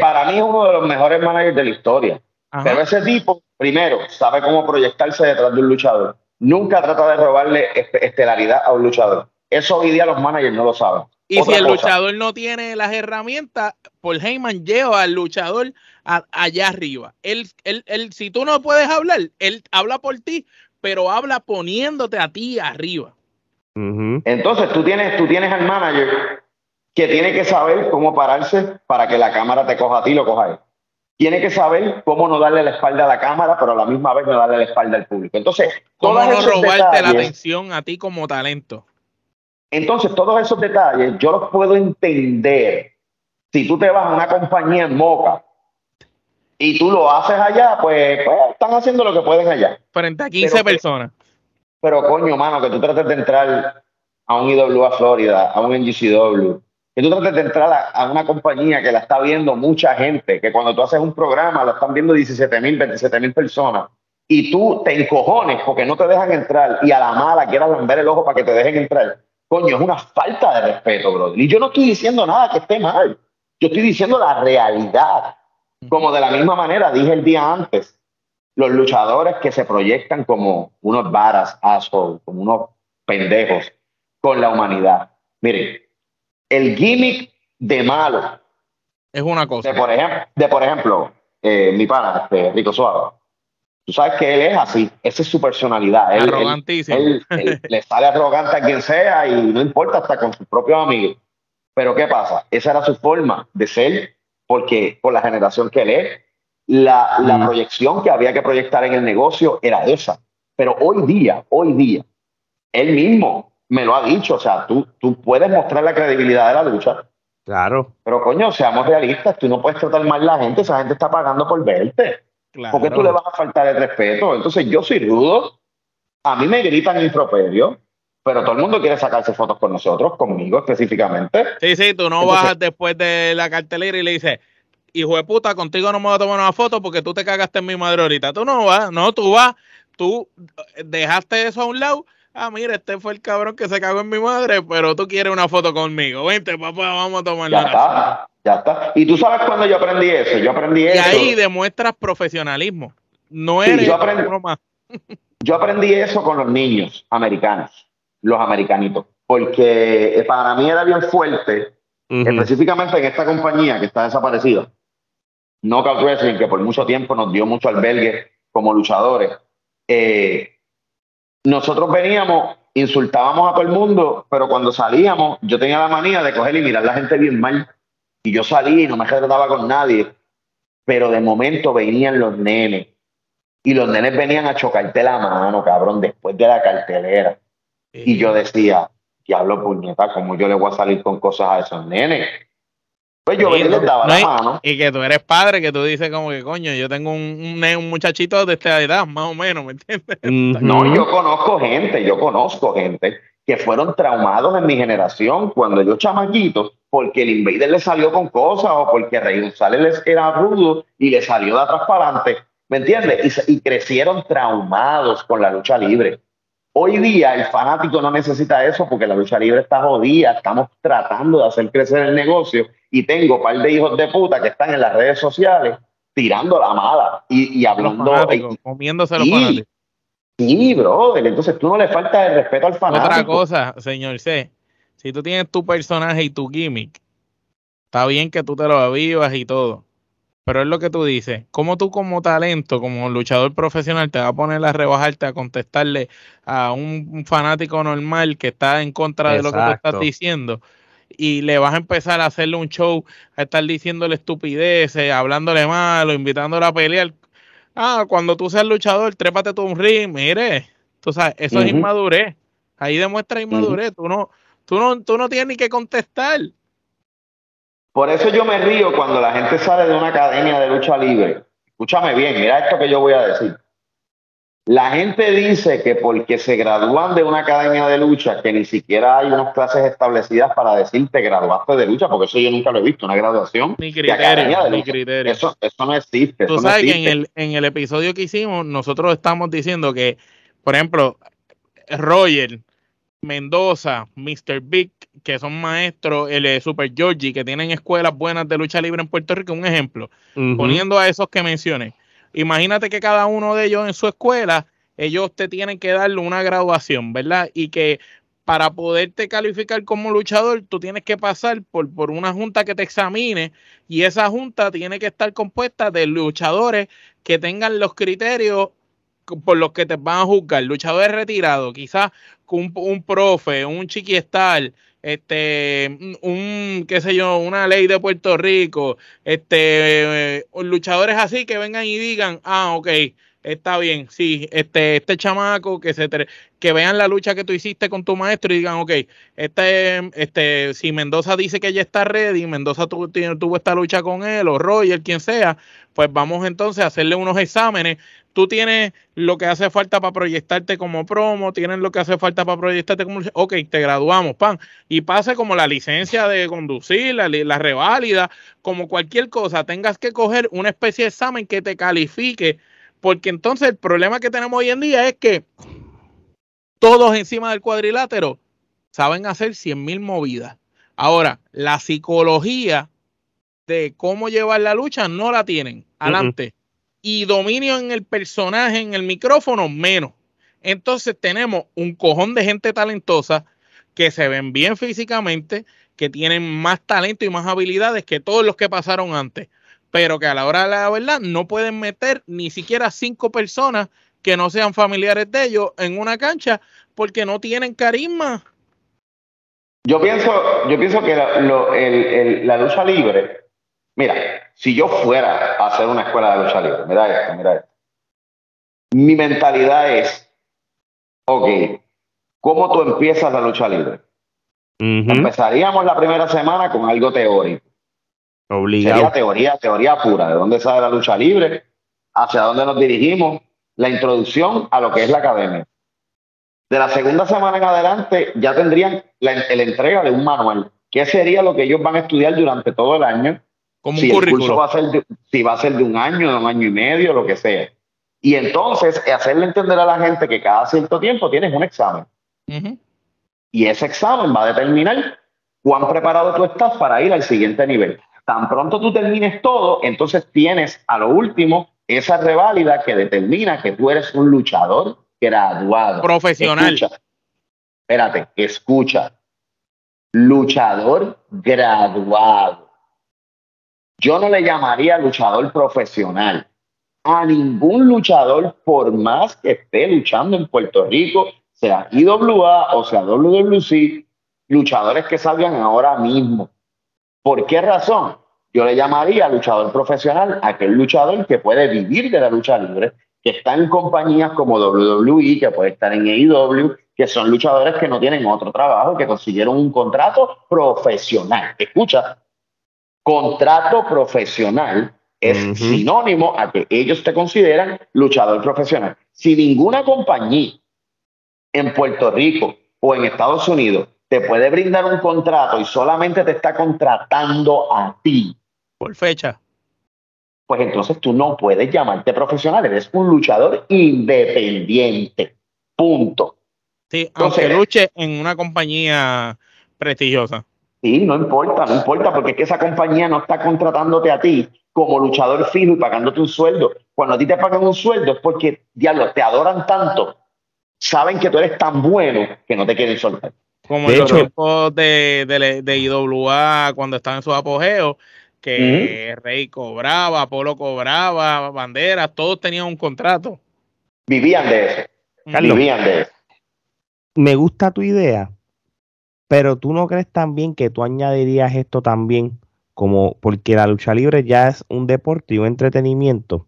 para mí es uno de los mejores managers de la historia. Pero ese tipo, primero, sabe cómo proyectarse detrás de un luchador. Nunca trata de robarle estelaridad a un luchador. Eso hoy día los managers no lo saben. Y si el luchador no tiene las herramientas, Paul Heyman lleva al luchador allá arriba. Él, él, él, si tú no puedes hablar, él habla por ti, pero habla poniéndote a ti arriba. Entonces tú tienes, tú tienes al manager que tiene que saber cómo pararse para que la cámara te coja a ti y lo coja a él. Tiene que saber cómo no darle la espalda a la cámara, pero a la misma vez no darle la espalda al público. Entonces, ¿cómo no robarte la atención a ti como talento? Entonces, todos esos detalles yo los puedo entender. Si tú te vas a una compañía en Moca y tú lo haces allá, pues, pues están haciendo lo que pueden allá. Frente a 15 personas. pero coño, mano, que tú trates de entrar a un IWA Florida, a un NGCW, que tú trates de entrar a, una compañía que la está viendo mucha gente, que cuando tú haces un programa lo están viendo 17 mil, 27 mil personas, y tú te encojones porque no te dejan entrar y a la mala quieras lamber el ojo para que te dejen entrar Coño, es una falta de respeto, brother. Y yo no estoy diciendo nada que esté mal. Yo estoy diciendo la realidad. Como de la misma manera, dije el día antes, los luchadores que se proyectan como unos varas, assholes, como unos pendejos con la humanidad. Miren, el gimmick de malo. Es una cosa. De por ejemplo, de por ejemplo eh, mi pana, este, Rico Suave. Tú sabes que él es así, esa es su personalidad. Él, Arrogantísimo. Él, le sale arrogante a quien sea y no importa hasta con sus propios amigos. Pero ¿qué pasa? Esa era su forma de ser, porque por la generación que él es, la, la proyección que había que proyectar en el negocio era esa. Pero hoy día, hoy día, él mismo me lo ha dicho, o sea, tú, tú puedes mostrar la credibilidad de la lucha. Claro. Pero coño, seamos realistas, tú no puedes tratar mal a la gente, esa gente está pagando por verte. Claro. ¿Por qué tú le vas a faltar el respeto? Entonces yo soy rudo, a mí me gritan improperio, pero todo el mundo quiere sacarse fotos con nosotros, conmigo específicamente. Sí, sí, tú no Entonces, bajas después de la cartelera y le dices, hijo de puta, contigo no me voy a tomar una foto porque tú te cagaste en mi madre ahorita. Tú no vas, no, tú vas, tú dejaste eso a un lado ah, mira, este fue el cabrón que se cagó en mi madre, pero tú quieres una foto conmigo. Vente, papá, vamos a tomar Ya está, ya está. Y tú sabes cuándo yo aprendí eso. Yo aprendí y eso. Y ahí demuestras profesionalismo. No eres sí, yo, aprendí, más. yo aprendí eso con los niños americanos, los americanitos, porque para mí era bien fuerte, uh -huh. específicamente en esta compañía que está desaparecida, Knockout Wrestling, que por mucho tiempo nos dio mucho albergue como luchadores. Eh, nosotros veníamos, insultábamos a todo el mundo, pero cuando salíamos, yo tenía la manía de coger y mirar a la gente bien mal. Y yo salí y no me trataba con nadie. Pero de momento venían los nenes. Y los nenes venían a chocarte la mano, cabrón, después de la cartelera. Y yo decía, diablo puñeta, ¿cómo yo le voy a salir con cosas a esos nenes? Pues yo y, les daba no, la mano. Y que tú eres padre, que tú dices como que, coño, yo tengo un, un, un muchachito de esta edad, más o menos, ¿me entiendes? Mm -hmm. No, yo conozco gente, yo conozco gente que fueron traumados en mi generación cuando yo chamaquito, porque el Invader le salió con cosas o porque Rey González era rudo y le salió de atrás para adelante, ¿me entiendes? Y, y crecieron traumados con la lucha libre. Hoy día el fanático no necesita eso porque la lucha libre está jodida, estamos tratando de hacer crecer el negocio y tengo un par de hijos de puta que están en las redes sociales tirando la mala y, y hablando. Comiéndose los fanáticos. Sí, brother, entonces tú no le faltas el respeto al fanático. Otra cosa, señor C, si tú tienes tu personaje y tu gimmick, está bien que tú te lo avivas y todo, pero es lo que tú dices, ¿cómo tú como talento, como luchador profesional, te vas a poner a rebajarte, a contestarle a un, fanático normal que está en contra Exacto. de lo que tú estás diciendo? y le vas a empezar a hacerle un show, a estar diciéndole estupideces, hablándole malo, invitándole a pelear. Ah, cuando tú seas luchador, trépate tú un ring, mire, tú sabes, eso uh -huh. es inmadurez. Ahí demuestra inmadurez. Uh -huh. Tú no, tú no, tú no tienes ni que contestar. Por eso yo me río cuando la gente sale de una academia de lucha libre. Escúchame bien, mira esto que yo voy a decir. La gente dice que porque se gradúan de una academia de lucha, que ni siquiera hay unas clases establecidas para decir te graduaste de lucha, porque eso yo nunca lo he visto, una graduación. Ni criterio, ni criterio. Eso, eso no existe. Tú sabes no que en el, en el episodio que hicimos, nosotros estamos diciendo que, por ejemplo, Roger, Mendoza, Mr. Big, que son maestros, el eh, Super Georgie, que tienen escuelas buenas de lucha libre en Puerto Rico, un ejemplo, uh -huh. poniendo a esos que mencioné. Imagínate que cada uno de ellos en su escuela, ellos te tienen que darle una graduación, ¿verdad? Y que para poderte calificar como luchador, tú tienes que pasar por, por una junta que te examine y esa junta tiene que estar compuesta de luchadores que tengan los criterios por los que te van a juzgar. Luchadores retirados, quizás un, un profe, un chiquiestal, este, un, qué sé yo, una ley de Puerto Rico, este, eh, luchadores así que vengan y digan, ah, ok, está bien, sí, este, este chamaco que se que vean la lucha que tú hiciste con tu maestro y digan, ok, este, este, si Mendoza dice que ya está ready, Mendoza tuvo, tuvo esta lucha con él, o Roger, quien sea, pues vamos entonces a hacerle unos exámenes. Tú tienes lo que hace falta para proyectarte como promo, tienes lo que hace falta para proyectarte como. Ok, te graduamos, pan. Y pase como la licencia de conducir, la, la reválida, como cualquier cosa, tengas que coger una especie de examen que te califique porque entonces el problema que tenemos hoy en día es que todos encima del cuadrilátero saben hacer 100 mil movidas. Ahora, la psicología de cómo llevar la lucha no la tienen. Adelante. Y dominio en el personaje, en el micrófono, menos. Entonces tenemos un cojón de gente talentosa que se ven bien físicamente, que tienen más talento y más habilidades que todos los que pasaron antes, pero que a la hora de la verdad no pueden meter ni siquiera cinco personas que no sean familiares de ellos en una cancha porque no tienen carisma. Yo pienso, yo pienso que la, lucha libre, mira, si yo fuera a hacer una escuela de lucha libre, mira esto, mira esto. Mi mentalidad es, ok, ¿cómo tú empiezas la lucha libre? Empezaríamos la primera semana con algo teórico. Obligado. Sería teoría, teoría pura, de dónde sale la lucha libre, hacia dónde nos dirigimos, la introducción a lo que es la academia. De la segunda semana en adelante ya tendrían la, entrega de un manual. ¿Qué sería lo que ellos van a estudiar durante todo el año? Como si un currículo. Va a ser de, si va a ser de un año, de un año y medio, lo que sea. Y entonces hacerle entender a la gente que cada cierto tiempo tienes un examen. Y ese examen va a determinar cuán preparado tú estás para ir al siguiente nivel. Tan pronto tú termines todo, entonces tienes a lo último esa reválida que determina que tú eres un luchador graduado. Profesional. espérate, escucha. Luchador graduado. Yo no le llamaría luchador profesional a ningún luchador, por más que esté luchando en Puerto Rico, sea IWA o sea WWC, luchadores que salgan ahora mismo. ¿Por qué razón? Yo le llamaría luchador profesional aquel luchador que puede vivir de la lucha libre, que está en compañías como WWE, que puede estar en AEW, que son luchadores que no tienen otro trabajo, que consiguieron un contrato profesional. Escucha, contrato profesional es sinónimo a que ellos te consideran luchador profesional. Si ninguna compañía en Puerto Rico o en Estados Unidos te puede brindar un contrato y solamente te está contratando a ti. Por fecha. Pues entonces tú no puedes llamarte profesional, eres un luchador independiente. Punto. Sí, aunque luche en una compañía prestigiosa. Sí, no importa, no importa, porque es que esa compañía no está contratándote a ti como luchador fijo y pagándote un sueldo. Cuando a ti te pagan un sueldo es porque, diablo, te adoran tanto saben que tú eres tan bueno que no te quieren soltar. Como de en los de, de, IWA cuando estaba en su apogeo, que Rey cobraba, Apolo cobraba, Banderas, todos tenían un contrato. Vivían de eso. Vivían de eso. Me gusta tu idea, pero tú no crees también que tú añadirías esto también como porque la lucha libre ya es un deporte y un entretenimiento.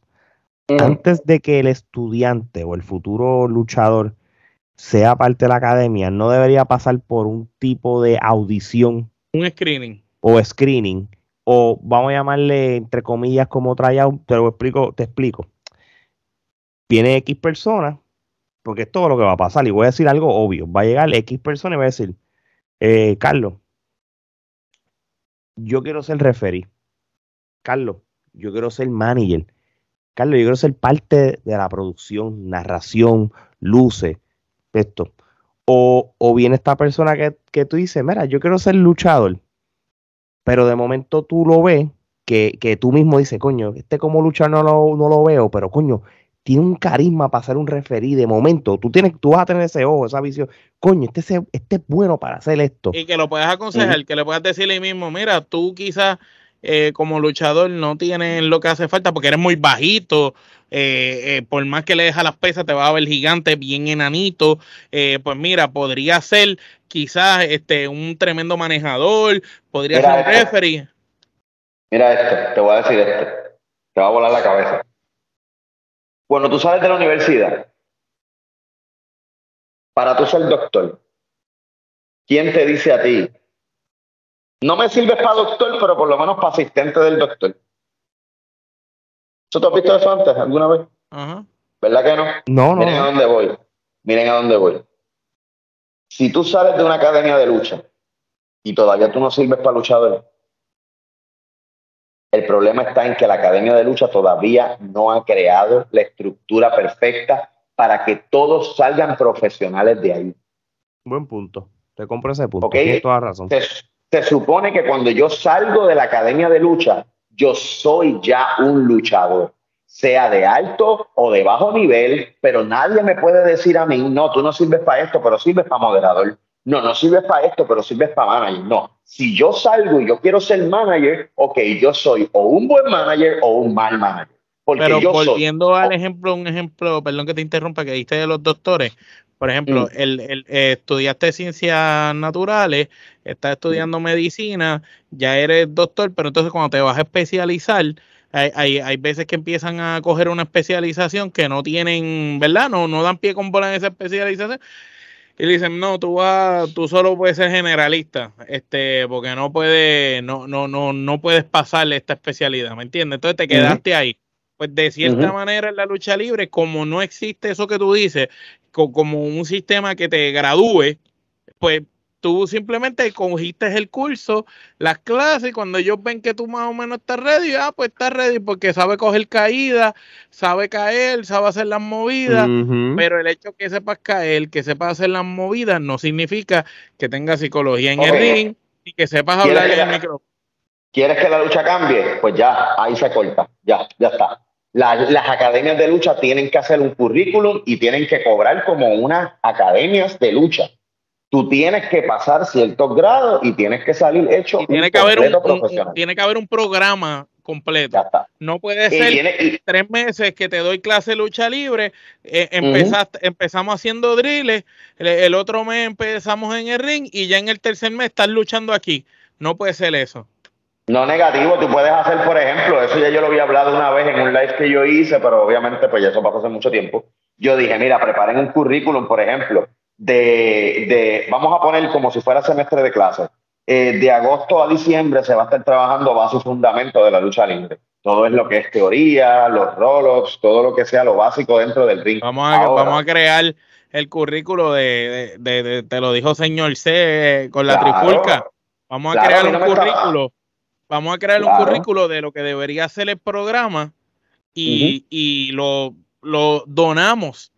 Antes de que el estudiante o el futuro luchador sea parte de la academia, no debería pasar por un tipo de audición. Un screening. O screening. O vamos a llamarle, entre comillas, como tryout, te lo explico, te explico. Viene X persona, porque es todo lo que va a pasar. Y voy a decir algo obvio. Va a llegar X persona y va a decir, eh, Carlos, yo quiero ser referee. Carlos, yo quiero ser manager. Carlos, yo quiero ser parte de la producción, narración, luces esto. O, o viene esta persona que, que, tú dices, mira, yo quiero ser luchador, pero de momento tú lo ves, que, que tú mismo dices, coño, este como luchador no lo, no lo veo, pero coño, tiene un carisma para ser un referí de momento. Tú tienes, tú vas a tener ese ojo, esa visión. Coño, este, este es bueno para hacer esto. Y que lo puedas aconsejar, que le puedas decirle ahí mismo, mira, tú quizás eh, como luchador no tienes lo que hace falta porque eres muy bajito eh, eh, por más que le deja las pesas, te va a ver gigante, bien enanito. Eh, pues mira, podría ser quizás este, un tremendo manejador, podría ser un referee. Mira esto, te voy a decir esto, te va a volar la cabeza. Cuando tú sales de la universidad, para tú ser doctor, ¿quién te dice a ti? No me sirves para doctor, pero por lo menos para asistente del doctor. ¿Tú has visto eso antes alguna vez? ¿Verdad que no? No, no. Miren a dónde voy. Miren a dónde voy. Si tú sales de una academia de lucha y todavía tú no sirves para luchador, el problema está en que la academia de lucha todavía no ha creado la estructura perfecta para que todos salgan profesionales de ahí. Buen punto. Te compro ese punto. Tienes toda razón. Se, Se supone que cuando yo salgo de la academia de lucha, yo soy ya un luchador, sea de alto o de bajo nivel, pero nadie me puede decir a mí, no, tú no sirves para esto, pero sirves para moderador. No, no sirves para esto, pero sirves para manager. No, si yo salgo y yo quiero ser manager, ok, yo soy o un buen manager o un mal manager. Porque Pero yo volviendo soy, al ejemplo, un ejemplo, perdón que te interrumpa, que diste de los doctores. Por ejemplo, Mm. el, el, eh, estudiaste ciencias naturales, estás estudiando medicina, ya eres doctor, pero entonces cuando te vas a especializar, hay, hay, hay veces que empiezan a coger una especialización que no tienen, ¿verdad? No, no dan pie con bola en esa especialización. Y le dicen, no, tú vas, tú solo puedes ser generalista, este, porque no puedes, no, no, no, no puedes pasarle esta especialidad, ¿me entiendes? Entonces te quedaste ahí. Pues de cierta manera en la lucha libre, como no existe eso que tú dices, co- como un sistema que te gradúe, pues tú simplemente cogiste el curso, las clases, y cuando ellos ven que tú más o menos estás ready, ah, pues estás ready porque sabe coger caída, sabe caer, sabe hacer las movidas, pero el hecho que sepas caer, que sepas hacer las movidas, no significa que tengas psicología en el ring y que sepas ¿Quieres hablar en el micrófono. ¿Quieres que la lucha cambie? Pues ya, ahí se corta, ya, ya está. La- las academias de lucha tienen que hacer un currículum y tienen que cobrar como unas academias de lucha. Tú tienes que pasar ciertos grados y tienes que salir hecho Y tiene un que haber un, profesional. tiene que haber un programa completo. Ya está. No puede Y ser y- tres meses que te doy clase de lucha libre, eh, empezaste- empezamos haciendo drills, el, el otro mes empezamos en el ring y ya en el tercer mes estás luchando aquí. No puede ser eso. No negativo, tú puedes hacer, por ejemplo, eso ya yo lo había hablado una vez en un live que yo hice, pero obviamente pues ya eso pasó hace mucho tiempo. Yo dije, mira, preparen un currículum, por ejemplo, de, de vamos a poner como si fuera semestre de clase. Eh, de agosto a diciembre se va a estar trabajando base y fundamento de la lucha libre. Todo es lo que es teoría, los roll-ups, todo lo que sea lo básico dentro del ring. Vamos a, Ahora, vamos a crear el currículo de, de- de- te lo dijo señor C eh, con la Claro. trifulca. Vamos a Claro, crear un estaba- currículo. Vamos a crear un currículo de lo que debería ser el programa y, y lo, lo donamos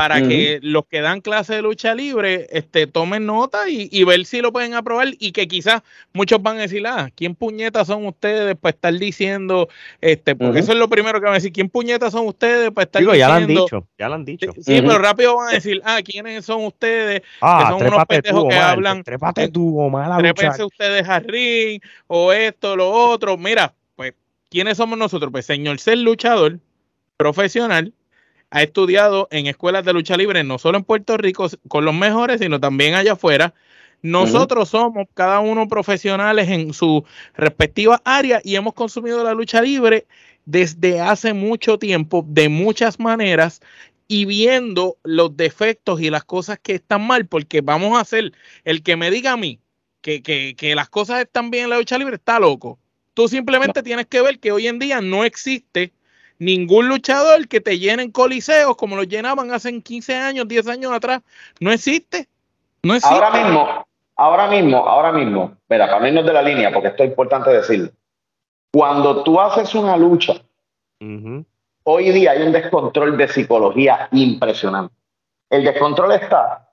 para que los que dan clase de lucha libre este, tomen nota y, y ver si lo pueden aprobar y que quizás muchos van a decir, ah, ¿quién puñetas son ustedes para estar diciendo, este, porque eso es lo primero que van a decir, ¿quién puñetas son ustedes para estar Digo, ya lo han diciendo? dicho, ya lo han dicho. Sí, pero rápido van a decir, ah, ¿quiénes son ustedes? Ah, son unos tú, pendejos que Omar, hablan- Trépate tú, Omar, a Trépense ustedes a ring o esto, lo otro. Mira, pues, ¿quiénes somos nosotros? Pues, señor ser luchador profesional, ha estudiado en escuelas de lucha libre, no solo en Puerto Rico con los mejores, sino también allá afuera. Nosotros somos cada uno profesionales en su respectiva área y hemos consumido la lucha libre desde hace mucho tiempo, de muchas maneras, y viendo los defectos y las cosas que están mal, porque vamos a hacer, el que me diga a mí que, que, que las cosas están bien en la lucha libre está loco. Tú simplemente tienes que ver que hoy en día no existe ningún luchador que te llenen coliseos como los llenaban hace 15 años, 10 años atrás. No existe. No existe. Ahora mismo, ahora mismo, ahora mismo, mira, para no irnos de la línea, porque esto es importante decirlo. Cuando tú haces una lucha, hoy día hay un descontrol de psicología impresionante. El descontrol está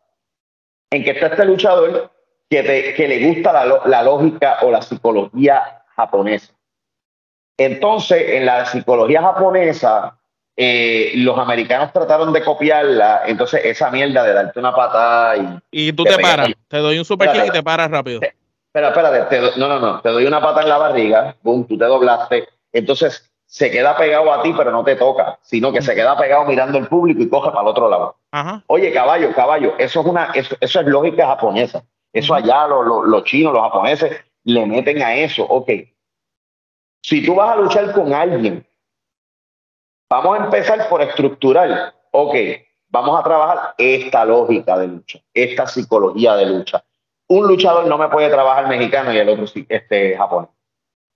en que está este luchador que, te- que le gusta la, lo- la lógica o la psicología japonesa. Entonces, en la psicología japonesa, eh, los americanos trataron de copiarla, entonces esa mierda de darte una patada y Y tú Te paras. Te doy un super kick y te paras rápido. Espera, espérate, te do- no, no, no, te doy una pata en la barriga, boom, tú te doblaste, entonces se queda pegado a ti, pero no te toca, sino que se queda pegado mirando el público y coge para el otro lado. Ajá. Oye, caballo, caballo, eso es una, eso, eso es lógica japonesa. Eso allá los, los, los chinos, los japoneses le meten a eso. Ok. Si tú vas a luchar con alguien, vamos a empezar por estructural. Ok, vamos a trabajar esta lógica de lucha, esta psicología de lucha. Un luchador no me puede trabajar mexicano y el otro sí, este japonés.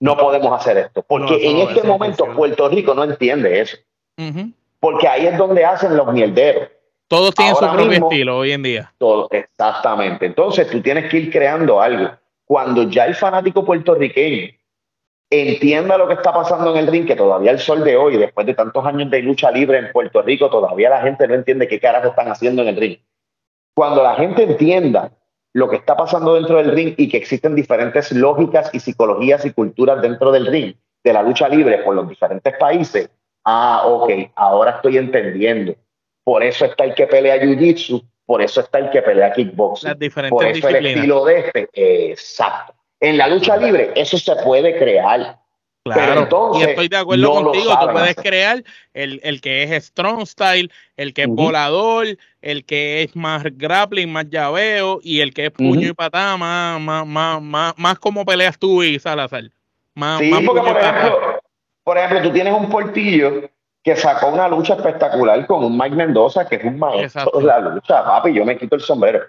No podemos hacer esto, porque No, en este momento. Puerto Rico no entiende eso, porque ahí es donde hacen los mierderos. Todos tienen su propio mismo- estilo hoy en día. Todo, exactamente. Entonces tú tienes que ir creando algo. Cuando ya el fanático puertorriqueño entienda lo que está pasando en el ring, que todavía el sol de hoy, después de tantos años de lucha libre en Puerto Rico, todavía la gente no entiende qué carajo están haciendo en el ring. Cuando la gente entienda lo que está pasando dentro del ring y que existen diferentes lógicas y psicologías y culturas dentro del ring, de la lucha libre por los diferentes países, ah, ok, ahora estoy entendiendo. Por eso está el que pelea Jiu-Jitsu, por eso está el que pelea kickboxing. Las diferentes por eso el disciplinas. estilo de este, exacto. En la lucha libre. Eso se puede crear. Pero Claro, entonces, y estoy de acuerdo no contigo, tú puedes crear el, el que es strong style, el que es volador, el que es más grappling, más llaveo, y el que es puño y patada, más, más, más, más, más como peleas tú y Salazar. Más, Sí, más porque por ejemplo, por ejemplo, tú tienes un portillo que sacó una lucha espectacular con un Mike Mendoza, que es un maestro de la lucha, papi, yo me quito el sombrero.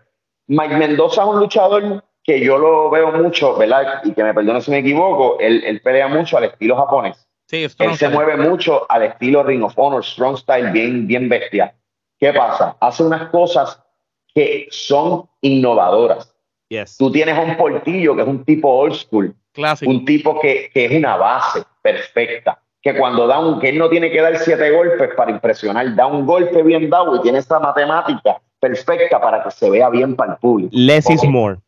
Mike Mendoza es un luchador que yo lo veo mucho, ¿verdad? Y que me perdone si me equivoco, él, él pelea mucho al estilo japonés. Sí, Él se mueve mucho al estilo Ring of Honor, Strong Style, bien, bien bestia. ¿Qué pasa? Hace unas cosas que son innovadoras. Yes. Tú tienes un portillo que es un tipo old school, Clásico. un tipo que, que es una base perfecta, que cuando da un, que él no tiene que dar siete golpes para impresionar, da un golpe bien dado y tiene esa matemática perfecta para que se vea bien para el público. Less is more.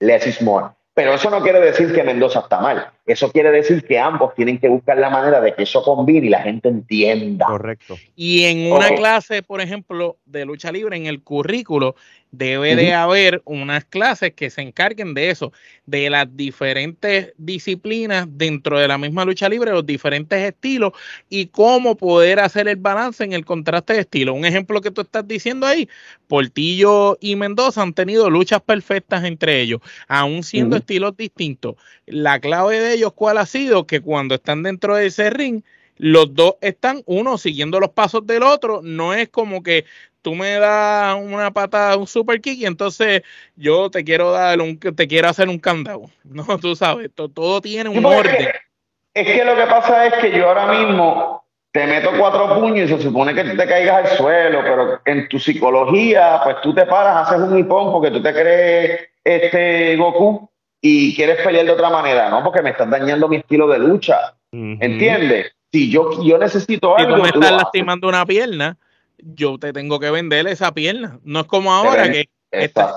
Less is more. Pero eso no quiere decir que Mendoza está mal. Eso quiere decir que ambos tienen que buscar la manera de que eso combine y la gente entienda. Correcto. Y en una clase, por ejemplo, de lucha libre, en el currículo, debe de haber unas clases que se encarguen de eso, de las diferentes disciplinas dentro de la misma lucha libre, los diferentes estilos y cómo poder hacer el balance en el contraste de estilo. Un ejemplo que tú estás diciendo ahí, Portillo y Mendoza han tenido luchas perfectas entre ellos, aún siendo estilos distintos. La clave de ellos, ¿cuál ha sido? Que cuando están dentro de ese ring, los dos están uno siguiendo los pasos del otro, no es como que tú me das una patada, un super kick y entonces yo te quiero dar un, te quiero hacer un candado. No, tú sabes, to- todo tiene un orden. Es que lo que pasa es que yo ahora mismo te meto cuatro puños y se supone que tú te caigas al suelo, pero en tu psicología, pues tú te paras, haces un hipón porque tú te crees este Goku y quieres pelear de otra manera, ¿no? Porque me estás dañando mi estilo de lucha, Ujú. ¿entiendes? Si yo, yo necesito Si algo, tú me estás lastimando una pierna, yo te tengo que vender esa pierna. No es como ahora que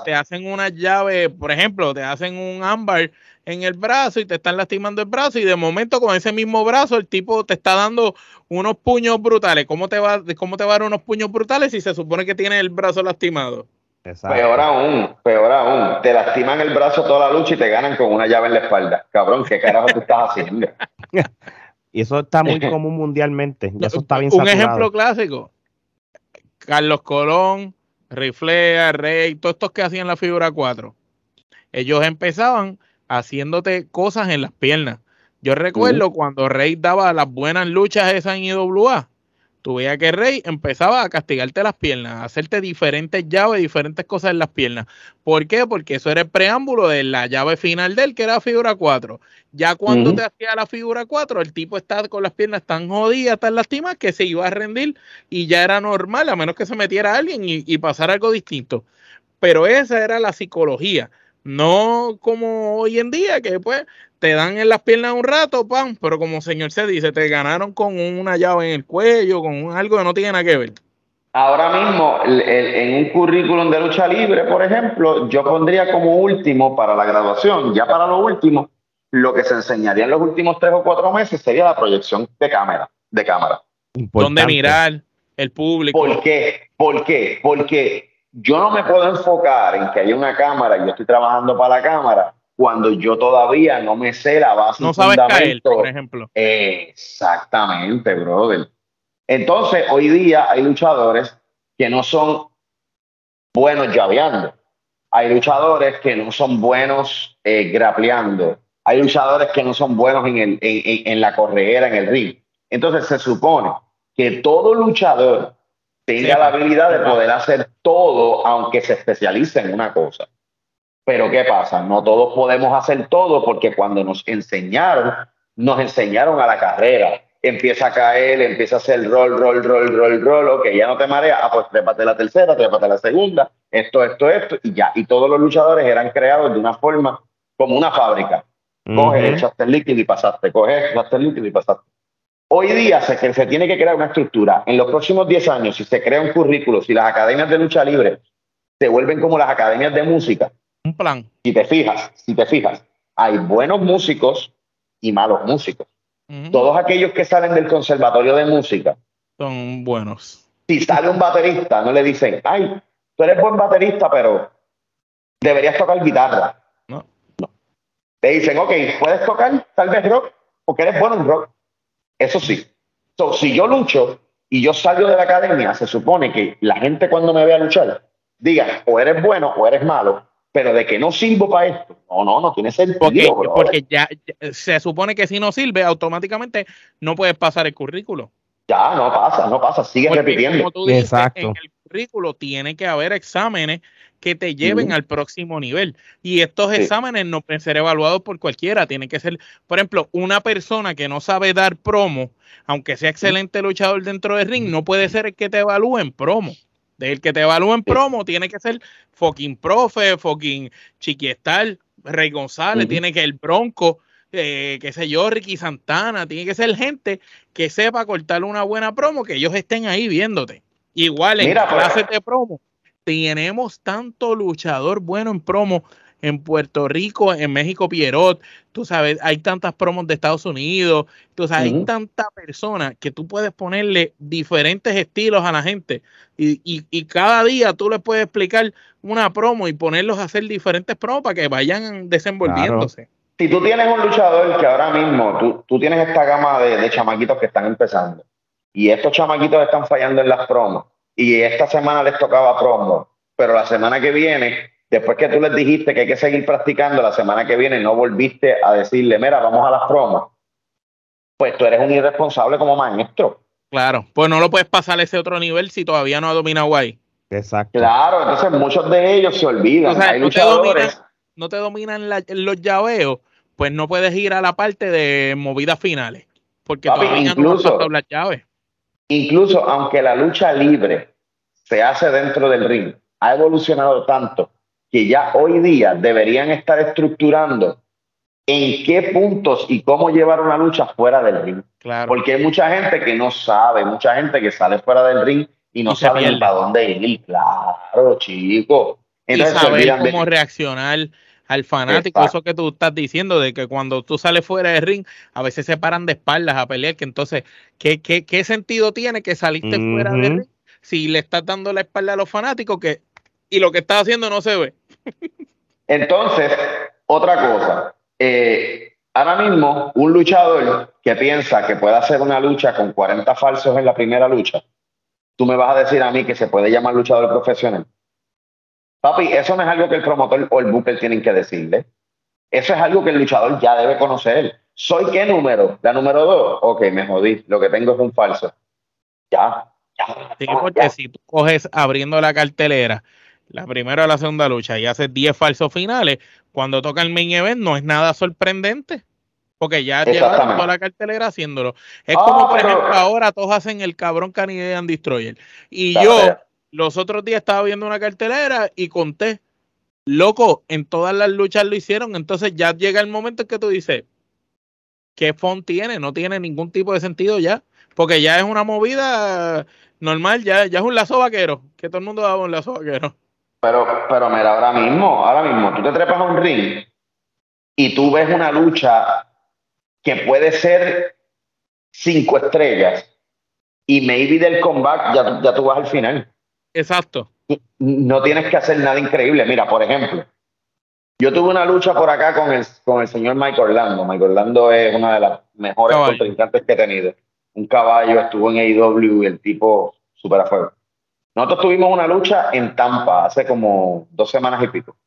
te hacen una llave, por ejemplo, te hacen un ámbar en el brazo y te están lastimando el brazo y de momento con ese mismo brazo el tipo te está dando unos puños brutales. ¿Cómo te va, cómo te va a dar unos puños brutales si se supone que tiene el brazo lastimado? Exacto. Peor aún, peor aún, te lastiman el brazo toda la lucha y te ganan con una llave en la espalda. Cabrón, ¿qué carajo tú estás haciendo? Y eso está muy común mundialmente. Ya eso está bien Un saturado. ejemplo clásico. Carlos Colón, Riflea, Rey, todos estos que hacían la figura 4. Ellos empezaban haciéndote cosas en las piernas. Yo recuerdo cuando Rey daba las buenas luchas esas en IWA. Tú veías que Rey empezaba a castigarte las piernas, a hacerte diferentes llaves, diferentes cosas en las piernas. ¿Por qué? Porque eso era el preámbulo de la llave final de él, que era figura 4. Ya cuando te hacía la figura 4, el tipo está con las piernas tan jodidas, tan lastimadas, que se iba a rendir y ya era normal, a menos que se metiera alguien y, y pasara algo distinto. Pero esa era la psicología, no como hoy en día, que pues te dan en las piernas un rato, pan, pero como señor se dice, te ganaron con una llave en el cuello, con un- algo que no tiene nada que ver. Ahora mismo, el- el- en un currículum de lucha libre, por ejemplo, yo pondría como último para la graduación, ya para lo último, lo que se enseñaría en los últimos tres o cuatro meses sería la proyección de cámara, de cámara. Importante. Dónde mirar, el público. ¿Por qué? ¿Por qué? Porque yo no me puedo enfocar en que hay una cámara y yo estoy trabajando para la cámara cuando yo todavía no me sé la base No sabes caer, por ejemplo. Exactamente, brother. Entonces, hoy día hay luchadores que no son buenos llaveando. Hay luchadores que no son buenos eh, grapleando. Hay luchadores que no son buenos en, el, en, en- en la corredera, en el ring. Entonces, se supone que todo luchador tenga Sí. la habilidad de poder hacer todo, aunque se especialice en una cosa. Pero ¿qué pasa? No todos podemos hacer todo porque cuando nos enseñaron, nos enseñaron a la carrera. Empieza a caer, empieza a hacer roll, roll, roll, roll, roll, ok, ya no te mareas, ah, pues trépate la tercera, trépate la segunda, esto, esto, esto, y ya. Y todos los luchadores eran creados de una forma como una fábrica. Coges, Ujú. echaste el líquido y pasaste, coges, echaste el líquido y pasaste. Hoy día se, se tiene que crear una estructura. En los próximos 10 años, si se crea un currículo, si las academias de lucha libre se vuelven como las academias de música, Un plan. Si te fijas, si te fijas, hay buenos músicos y malos músicos. Todos aquellos que salen del conservatorio de música, Son buenos. si sale un baterista, no le dicen, ay, tú eres buen baterista, pero deberías tocar guitarra. No. Te dicen, ok, puedes tocar tal vez rock, porque eres bueno en rock. Eso sí. So, si yo lucho y yo salgo de la academia, se supone que la gente cuando me vea luchar diga, o eres bueno o eres malo, pero de que no sirvo para esto. No, no, no tiene sentido. Porque, ya, ya se supone que si no sirve, automáticamente no puedes pasar el currículo. Ya, no pasa, no pasa, sigue Porque, repitiendo. como tú dices, Exacto. en el currículo tiene que haber exámenes que te lleven al próximo nivel. Y estos Sí. exámenes no pueden ser evaluados por cualquiera. Tienen que ser, por ejemplo, una persona que no sabe dar promo, aunque sea excelente luchador dentro del ring, no puede ser el que te evalúe en promo. El que te evalúe en Sí. promo tiene que ser fucking profe, fucking chiquiestal, Rey González, tiene que el Bronco, eh, qué sé yo, Ricky Santana, tiene que ser gente que sepa cortar una buena promo, que ellos estén ahí viéndote. Igual en Mira, pues. clases de promo, tenemos tanto luchador bueno en promo en Puerto Rico, en México, Pierrot, tú sabes, hay tantas promos de Estados Unidos, tú sabes, hay tanta persona que tú puedes ponerle diferentes estilos a la gente y, y, y cada día tú les puedes explicar una promo y ponerlos a hacer diferentes promos para que vayan desenvolviéndose. Si tú tienes un luchador que ahora mismo, tú, tú tienes esta gama de, de chamaquitos que están empezando y estos chamaquitos están fallando en las promos y esta semana les tocaba promo, pero la semana que viene, después que tú les dijiste que hay que seguir practicando, la semana que viene no volviste a decirle, mira, vamos a las promos, pues tú eres un irresponsable como maestro. Claro, pues no lo puedes pasar a ese otro nivel si todavía no ha dominado ahí. Exacto. Claro, entonces muchos de ellos se olvidan. O sea, hay no te dominan, luchadores. no te dominan la- los llaveos, pues no puedes ir a la parte de movidas finales, porque Papi, todavía no has las llaves. incluso aunque la lucha libre se hace dentro del ring, ha evolucionado tanto que ya hoy día deberían estar estructurando en qué puntos y cómo llevar una lucha fuera del ring. Claro. Porque hay mucha gente que no sabe, mucha gente que sale fuera del ring y no Y sabe pierde. para dónde ir. Claro, chico. Entonces saber olvidan de- cómo reaccionar al fanático, Exacto. eso que tú estás diciendo, de que cuando tú sales fuera del ring, a veces se paran de espaldas a pelear, que entonces, ¿qué, qué, qué sentido tiene que saliste fuera del ring si le estás dando la espalda a los fanáticos que y lo que estás haciendo no se ve? Entonces, otra cosa. eh, ahora mismo, un luchador que piensa que puede hacer una lucha con 40 falsos en la primera lucha, tú me vas a decir a mí que se puede llamar luchador profesional. Papi, eso no es algo que el promotor o el booker tienen que decirle. Eso es algo que el luchador ya debe conocer. ¿Soy qué número? ¿La número dos? Ok, me jodí. Lo que tengo es un falso. Ya, ya. Sí, porque ya. si tú coges abriendo la cartelera, la primera o la segunda lucha y haces 10 falsos finales, cuando toca el main event no es nada sorprendente. Porque ya Exactamente. toda la cartelera haciéndolo. Es Ah, como, por pero- ejemplo, ahora todos hacen el cabrón Canadian Destroyer. Y yo, los otros días estaba viendo una cartelera y conté, loco, en todas las luchas lo hicieron. Entonces ya llega el momento en que tú dices, ¿qué font tiene? No tiene ningún tipo de sentido ya. Porque ya es una movida normal, ya, ya es un lazo vaquero. Que todo el mundo daba un lazo vaquero. Pero, pero mira, ahora mismo, ahora mismo, tú te trepas a un ring y tú ves una lucha que puede ser cinco estrellas y maybe del comeback ya, ya tú vas al final. Exacto. No tienes que hacer nada increíble. Mira, por ejemplo, yo tuve una lucha por acá con el, con el señor Mike Orlando. Mike Orlando es una de las mejores Caballo. contrincantes que he tenido. Un caballo, estuvo en AEW y el tipo súper a fuego. Nosotros tuvimos una lucha en Tampa hace como dos semanas y pico.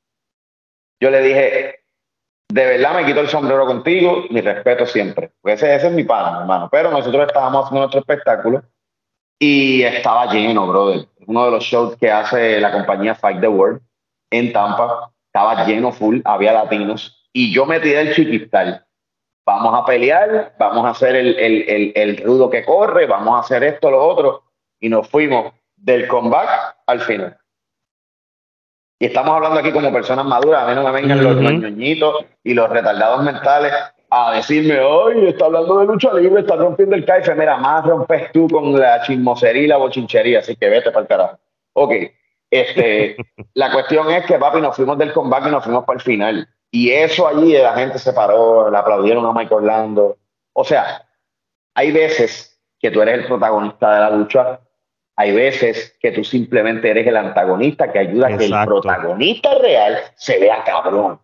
Yo le dije, de verdad me quito el sombrero contigo, mi respeto siempre. Ese, ese es mi pana, hermano. Pero nosotros estábamos haciendo nuestro espectáculo y estaba lleno, brother. Uno de los shows que hace la compañía Fight the World en Tampa. Estaba lleno full, había latinos. Y yo me tiré el chiquistal. Vamos a pelear, vamos a hacer el, el, el, el rudo que corre, vamos a hacer esto, lo otro. Y nos fuimos del comeback al final. Y estamos hablando aquí como personas maduras, a mí no me vengan los, ñoñitos y los retardados mentales a decirme, oye, está hablando de lucha libre, está rompiendo el caife. Mira, más rompes tú con la chismosería y la bochinchería, así que vete para el carajo. Ok, Este, la cuestión es que, papi, nos fuimos del combate y nos fuimos para el final. Y eso allí la gente se paró, le aplaudieron a Michael Orlando. O sea, hay veces que tú eres el protagonista de la lucha, hay veces que tú simplemente eres el antagonista que ayuda a que el protagonista real se vea cabrón.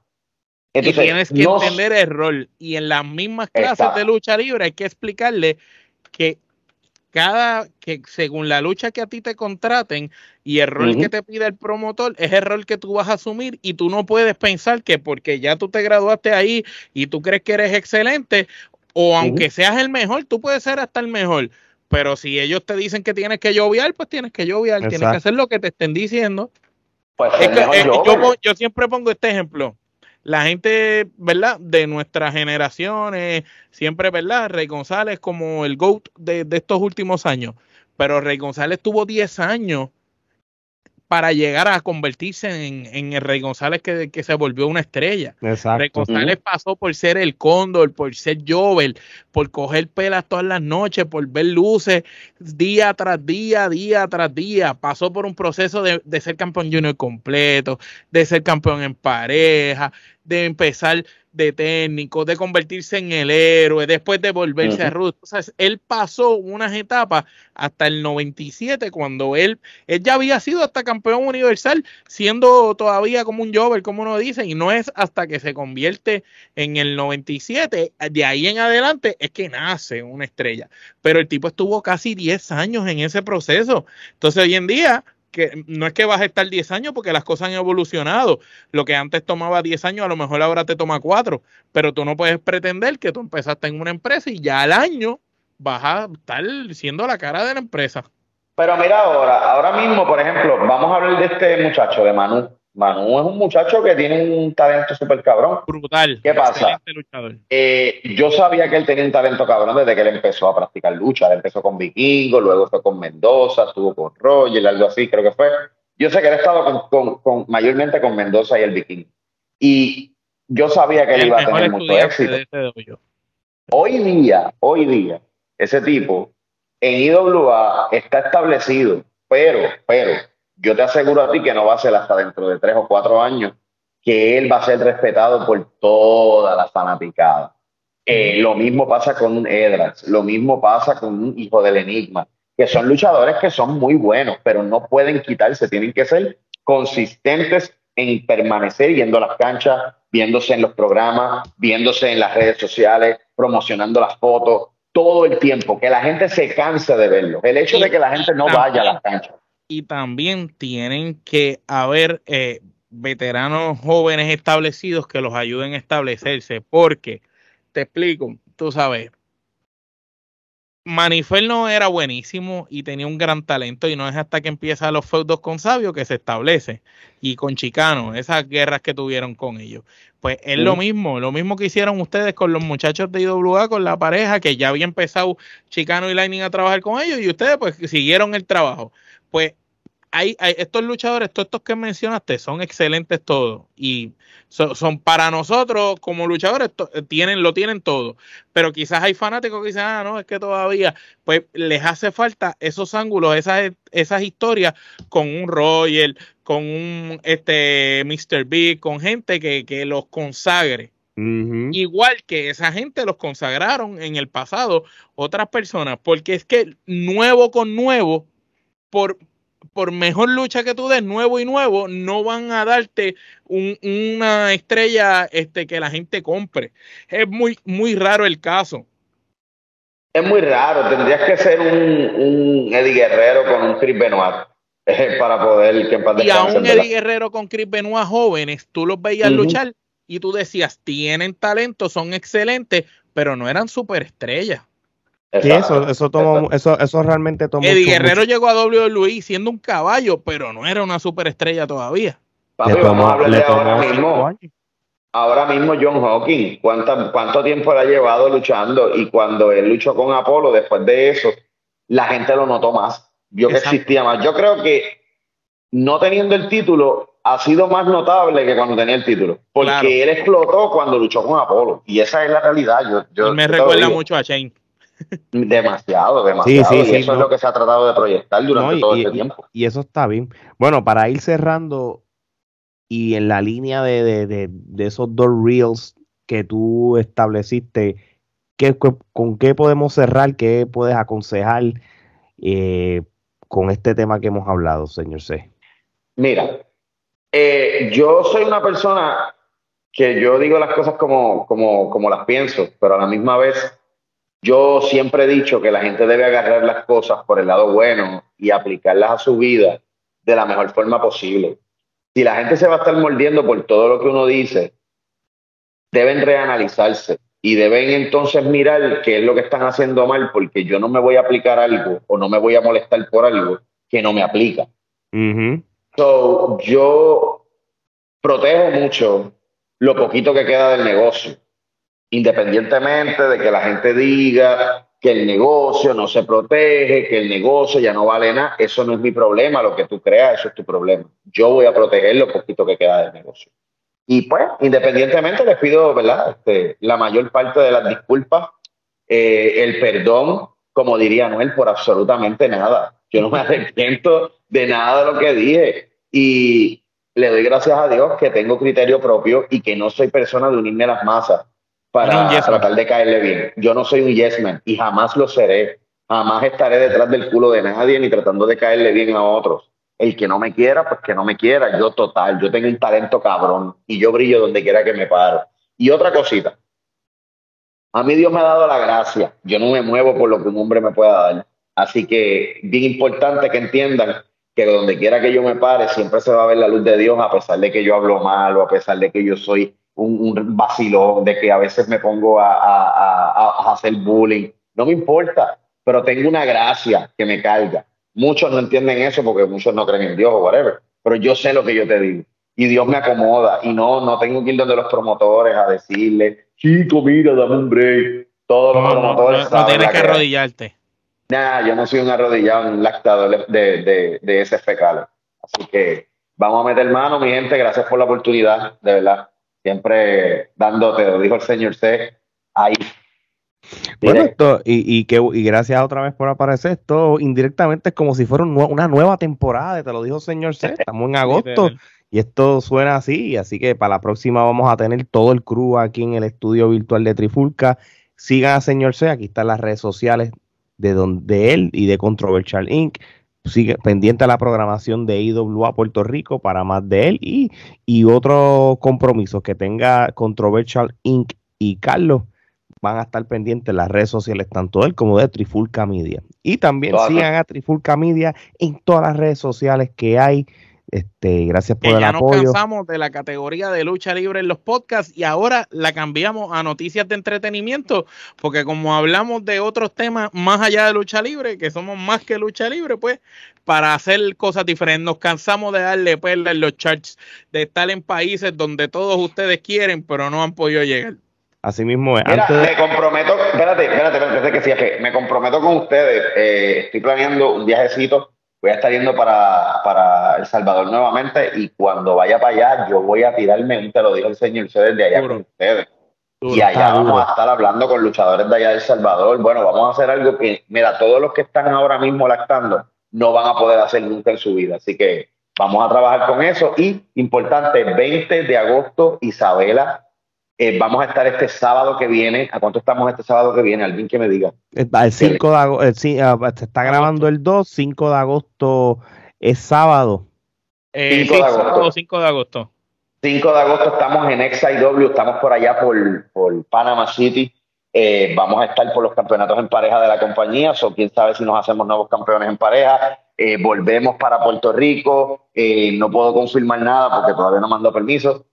Entonces, y tienes que entender el rol. Y en las mismas clases de lucha libre hay que explicarle que cada que según la lucha que a ti te contraten y el rol que te pide el promotor es el rol que tú vas a asumir y tú no puedes pensar que porque ya tú te graduaste ahí y tú crees que eres excelente o aunque seas el mejor, tú puedes ser hasta el mejor. Pero si ellos te dicen que tienes que lloviar, pues tienes que lloviar, tienes que hacer lo que te estén diciendo. Pues eh, yo, yo siempre pongo este ejemplo la gente, ¿verdad? De nuestras generaciones, siempre, ¿verdad? Rey González como el GOAT de, de estos últimos años. Pero Rey González tuvo 10 años para llegar a convertirse en, el Rey González que, se volvió una estrella. Exacto. Rey González pasó por ser el cóndor, por ser Jovel, por coger pelas todas las noches, por ver luces día tras día, día tras día. Pasó por un proceso de, de ser campeón junior completo, de ser campeón en pareja, de empezar de técnico, de convertirse en el héroe, después de volverse a Ruth. O sea, él pasó unas etapas hasta el 97, cuando él, él ya había sido hasta campeón universal, siendo todavía como un Jover, como uno dice, y no es hasta que se convierte en el 97, de ahí en adelante es que nace una estrella. Pero el tipo estuvo casi 10 años en ese proceso. Entonces, hoy en día, que no es que vas a estar 10 años porque las cosas han evolucionado. Lo que antes tomaba 10 años, a lo mejor ahora te toma 4, pero tú no puedes pretender que tú empezaste en una empresa y ya al año vas a estar siendo la cara de la empresa. Pero mira ahora, ahora mismo, por ejemplo, vamos a hablar de este muchacho, de Manu. Manu es un muchacho que tiene un talento súper cabrón. Brutal. ¿Qué pasa? Eh, yo sabía que él tenía un talento cabrón desde que él empezó a practicar lucha. Él empezó con Vikingo, luego fue con Mendoza, estuvo con Roger, algo así, creo que fue. Yo sé que él estado con, con, mayormente con Mendoza y el Vikingo. Y yo sabía que él iba a tener mucho éxito. Hoy día, hoy día, ese tipo en IWA está establecido, pero, pero, yo te aseguro a ti que no va a ser hasta dentro de tres o cuatro años que él va a ser respetado por toda la fanaticada. Eh, lo mismo pasa con un Edras, lo mismo pasa con un hijo del enigma, que son luchadores que son muy buenos, pero no pueden quitarse, tienen que ser consistentes en permanecer yendo a las canchas, viéndose en los programas, viéndose en las redes sociales, promocionando las fotos, todo el tiempo, que la gente se canse de verlo. El hecho de que la gente no vaya a las canchas y también tienen que haber eh, veteranos jóvenes establecidos que los ayuden a establecerse, porque te explico, tú sabes, Manifel no era buenísimo y tenía un gran talento y no es hasta que empieza los feudos con Sabio que se establece y con Chicano, esas guerras que tuvieron con ellos. Pues es lo mismo, lo mismo que hicieron ustedes con los muchachos de IWA, con la pareja que ya había empezado Chicano y Lightning a trabajar con ellos y ustedes pues siguieron el trabajo pues hay, estos luchadores, todos estos que mencionaste, son excelentes todos. Y son, para nosotros, como luchadores, tienen, lo tienen todo. Pero quizás hay fanáticos que dicen, ah, no, es que todavía, pues les hace falta esos ángulos, esas, esas historias con un Royal, con un este Mr. Big, con gente que, que los consagre. Igual que esa gente los consagraron en el pasado otras personas, porque es que nuevo con nuevo por, por mejor lucha que tú des, nuevo y nuevo, no van a darte una estrella este, que la gente compre. Es muy, muy raro el caso. Es muy raro, tendrías que ser un, un Eddie Guerrero con un Chris Benoit eh, para poder que Y a un Eddie Guerrero con Chris Benoit jóvenes, tú los veías luchar y tú decías, tienen talento, son excelentes, pero no eran superestrellas eso, eso, tomó, eso, eso realmente tomó. Eddie Guerrero llegó a WWE siendo un caballo, pero no era una superestrella todavía. ahora mismo. Ahora mismo John Hawking, ¿cuánto, ¿cuánto tiempo le ha llevado luchando? Y cuando él luchó con Apolo, después de eso, la gente lo notó más, vio que existía más. Yo creo que no teniendo el título ha sido más notable que cuando tenía el título, porque él explotó cuando luchó con Apolo, y esa es la realidad. Yo, me recuerda mucho a Shane. Demasiado, demasiado. y eso es lo que se ha tratado de proyectar durante todo este tiempo. Y eso está bien. Bueno, para ir cerrando y en la línea de, esos dos reels que tú estableciste, ¿qué, ¿con qué podemos cerrar? ¿Qué puedes aconsejar eh, con este tema que hemos hablado, señor C? Mira, eh, yo soy una persona que yo digo las cosas como, como, como las pienso, pero a la misma vez yo siempre he dicho que la gente debe agarrar las cosas por el lado bueno y aplicarlas a su vida de la mejor forma posible. Si la gente se va a estar mordiendo por todo lo que uno dice, deben reanalizarse y deben entonces mirar qué es lo que están haciendo mal, porque yo no me voy a aplicar algo o no me voy a molestar por algo que no me aplica. yo protejo mucho lo poquito que queda del negocio independientemente de que la gente diga que el negocio no se protege, que el negocio ya no vale nada, eso no es mi problema, lo que tú creas, eso es tu problema. Yo voy a proteger lo poquito que queda del negocio. Y pues, independientemente, les pido, ¿verdad? Este, la mayor parte de las disculpas, eh, el perdón, como diría Noel, por absolutamente nada. Yo no me arrepiento de nada de lo que dije. Y le doy gracias a Dios que tengo criterio propio y que no soy persona de unirme a las masas para tratar de caerle bien. Yo no soy un yes man y jamás lo seré. Jamás estaré detrás del culo de nadie ni tratando de caerle bien a otros. El que no me quiera, pues que no me quiera. Yo total, yo tengo un talento cabrón y yo brillo donde quiera que me paro. Y otra cosita. A mí Dios me ha dado la gracia. Yo no me muevo por lo que un hombre me pueda dar. Así que bien importante que entiendan que donde quiera que yo me pare, siempre se va a ver la luz de Dios, a pesar de que yo hablo mal o a pesar de que yo soy un, vacilón, de que a veces me pongo a, hacer bullying. No me importa, pero tengo una gracia que me carga. Muchos no entienden eso porque muchos no creen en Dios o whatever, pero yo sé lo que yo te digo. Y Dios me acomoda y no, no tengo que ir donde los promotores a decirle, chico, mira, dame un break. Todos los promotores. No, tienes que arrodillarte. Nah, yo no soy un arrodillado, un lactador de, de, de ese fecal. Así que vamos a meter mano, mi gente. Gracias por la oportunidad, de verdad siempre dándote, lo dijo el señor C, ahí. Bueno, esto, y, que, y gracias otra vez por aparecer. Esto indirectamente es como si fuera una nueva temporada, te lo dijo el señor C. Estamos en agosto y esto suena así. Así que para la próxima vamos a tener todo el crew aquí en el estudio virtual de Trifulca. Sigan a señor C, aquí están las redes sociales de, donde, él y de Controversial Inc sigue pendiente a la programación de IWA Puerto Rico para más de él y, y otros compromisos que tenga Controversial Inc. y Carlos van a estar pendientes en las redes sociales, tanto él como de Trifulca Media. Y también sigan a Trifulca Media en todas las redes sociales que hay este, gracias por el ya apoyo. nos cansamos de la categoría de lucha libre en los podcasts y ahora la cambiamos a noticias de entretenimiento, porque como hablamos de otros temas más allá de lucha libre, que somos más que lucha libre, pues para hacer cosas diferentes, nos cansamos de darle perla en los charts, de estar en países donde todos ustedes quieren, pero no han podido llegar. Así mismo es. Mira, me comprometo, espérate, espérate, espérate, que sí, me comprometo con ustedes. Eh, estoy planeando un viajecito voy a estar yendo para, para El Salvador nuevamente y cuando vaya para allá yo voy a tirarme, te lo dijo el señor, ustedes de allá con ustedes. y allá vamos a estar hablando con luchadores de allá de El Salvador. Bueno, vamos a hacer algo que, mira, todos los que están ahora mismo lactando no van a poder hacer nunca en su vida. Así que vamos a trabajar con eso. Y importante, 20 de agosto, Isabela, eh, vamos a estar este sábado que viene. ¿A cuánto estamos este sábado que viene? Alguien que me diga. El 5 de agosto, se está grabando el 2, 5 de agosto es sábado. 5 eh, de agosto. 5 de agosto. 5 de agosto estamos en XIW, estamos por allá por, por Panama City. Eh, vamos a estar por los campeonatos en pareja de la compañía, o quién sabe si nos hacemos nuevos campeones en pareja. volvemos para Puerto Rico. no puedo confirmar nada porque todavía no mando permiso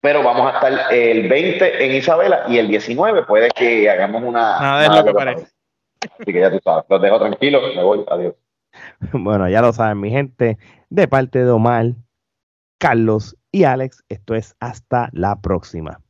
pero vamos a estar el 20 en Isabela y el 19 puede que hagamos una... Nada es lo que parece. Así que ya tú sabes, los dejo tranquilos, me voy, adiós. Bueno, ya lo saben mi gente, de parte de Omar, Carlos y Alex, esto es hasta la próxima.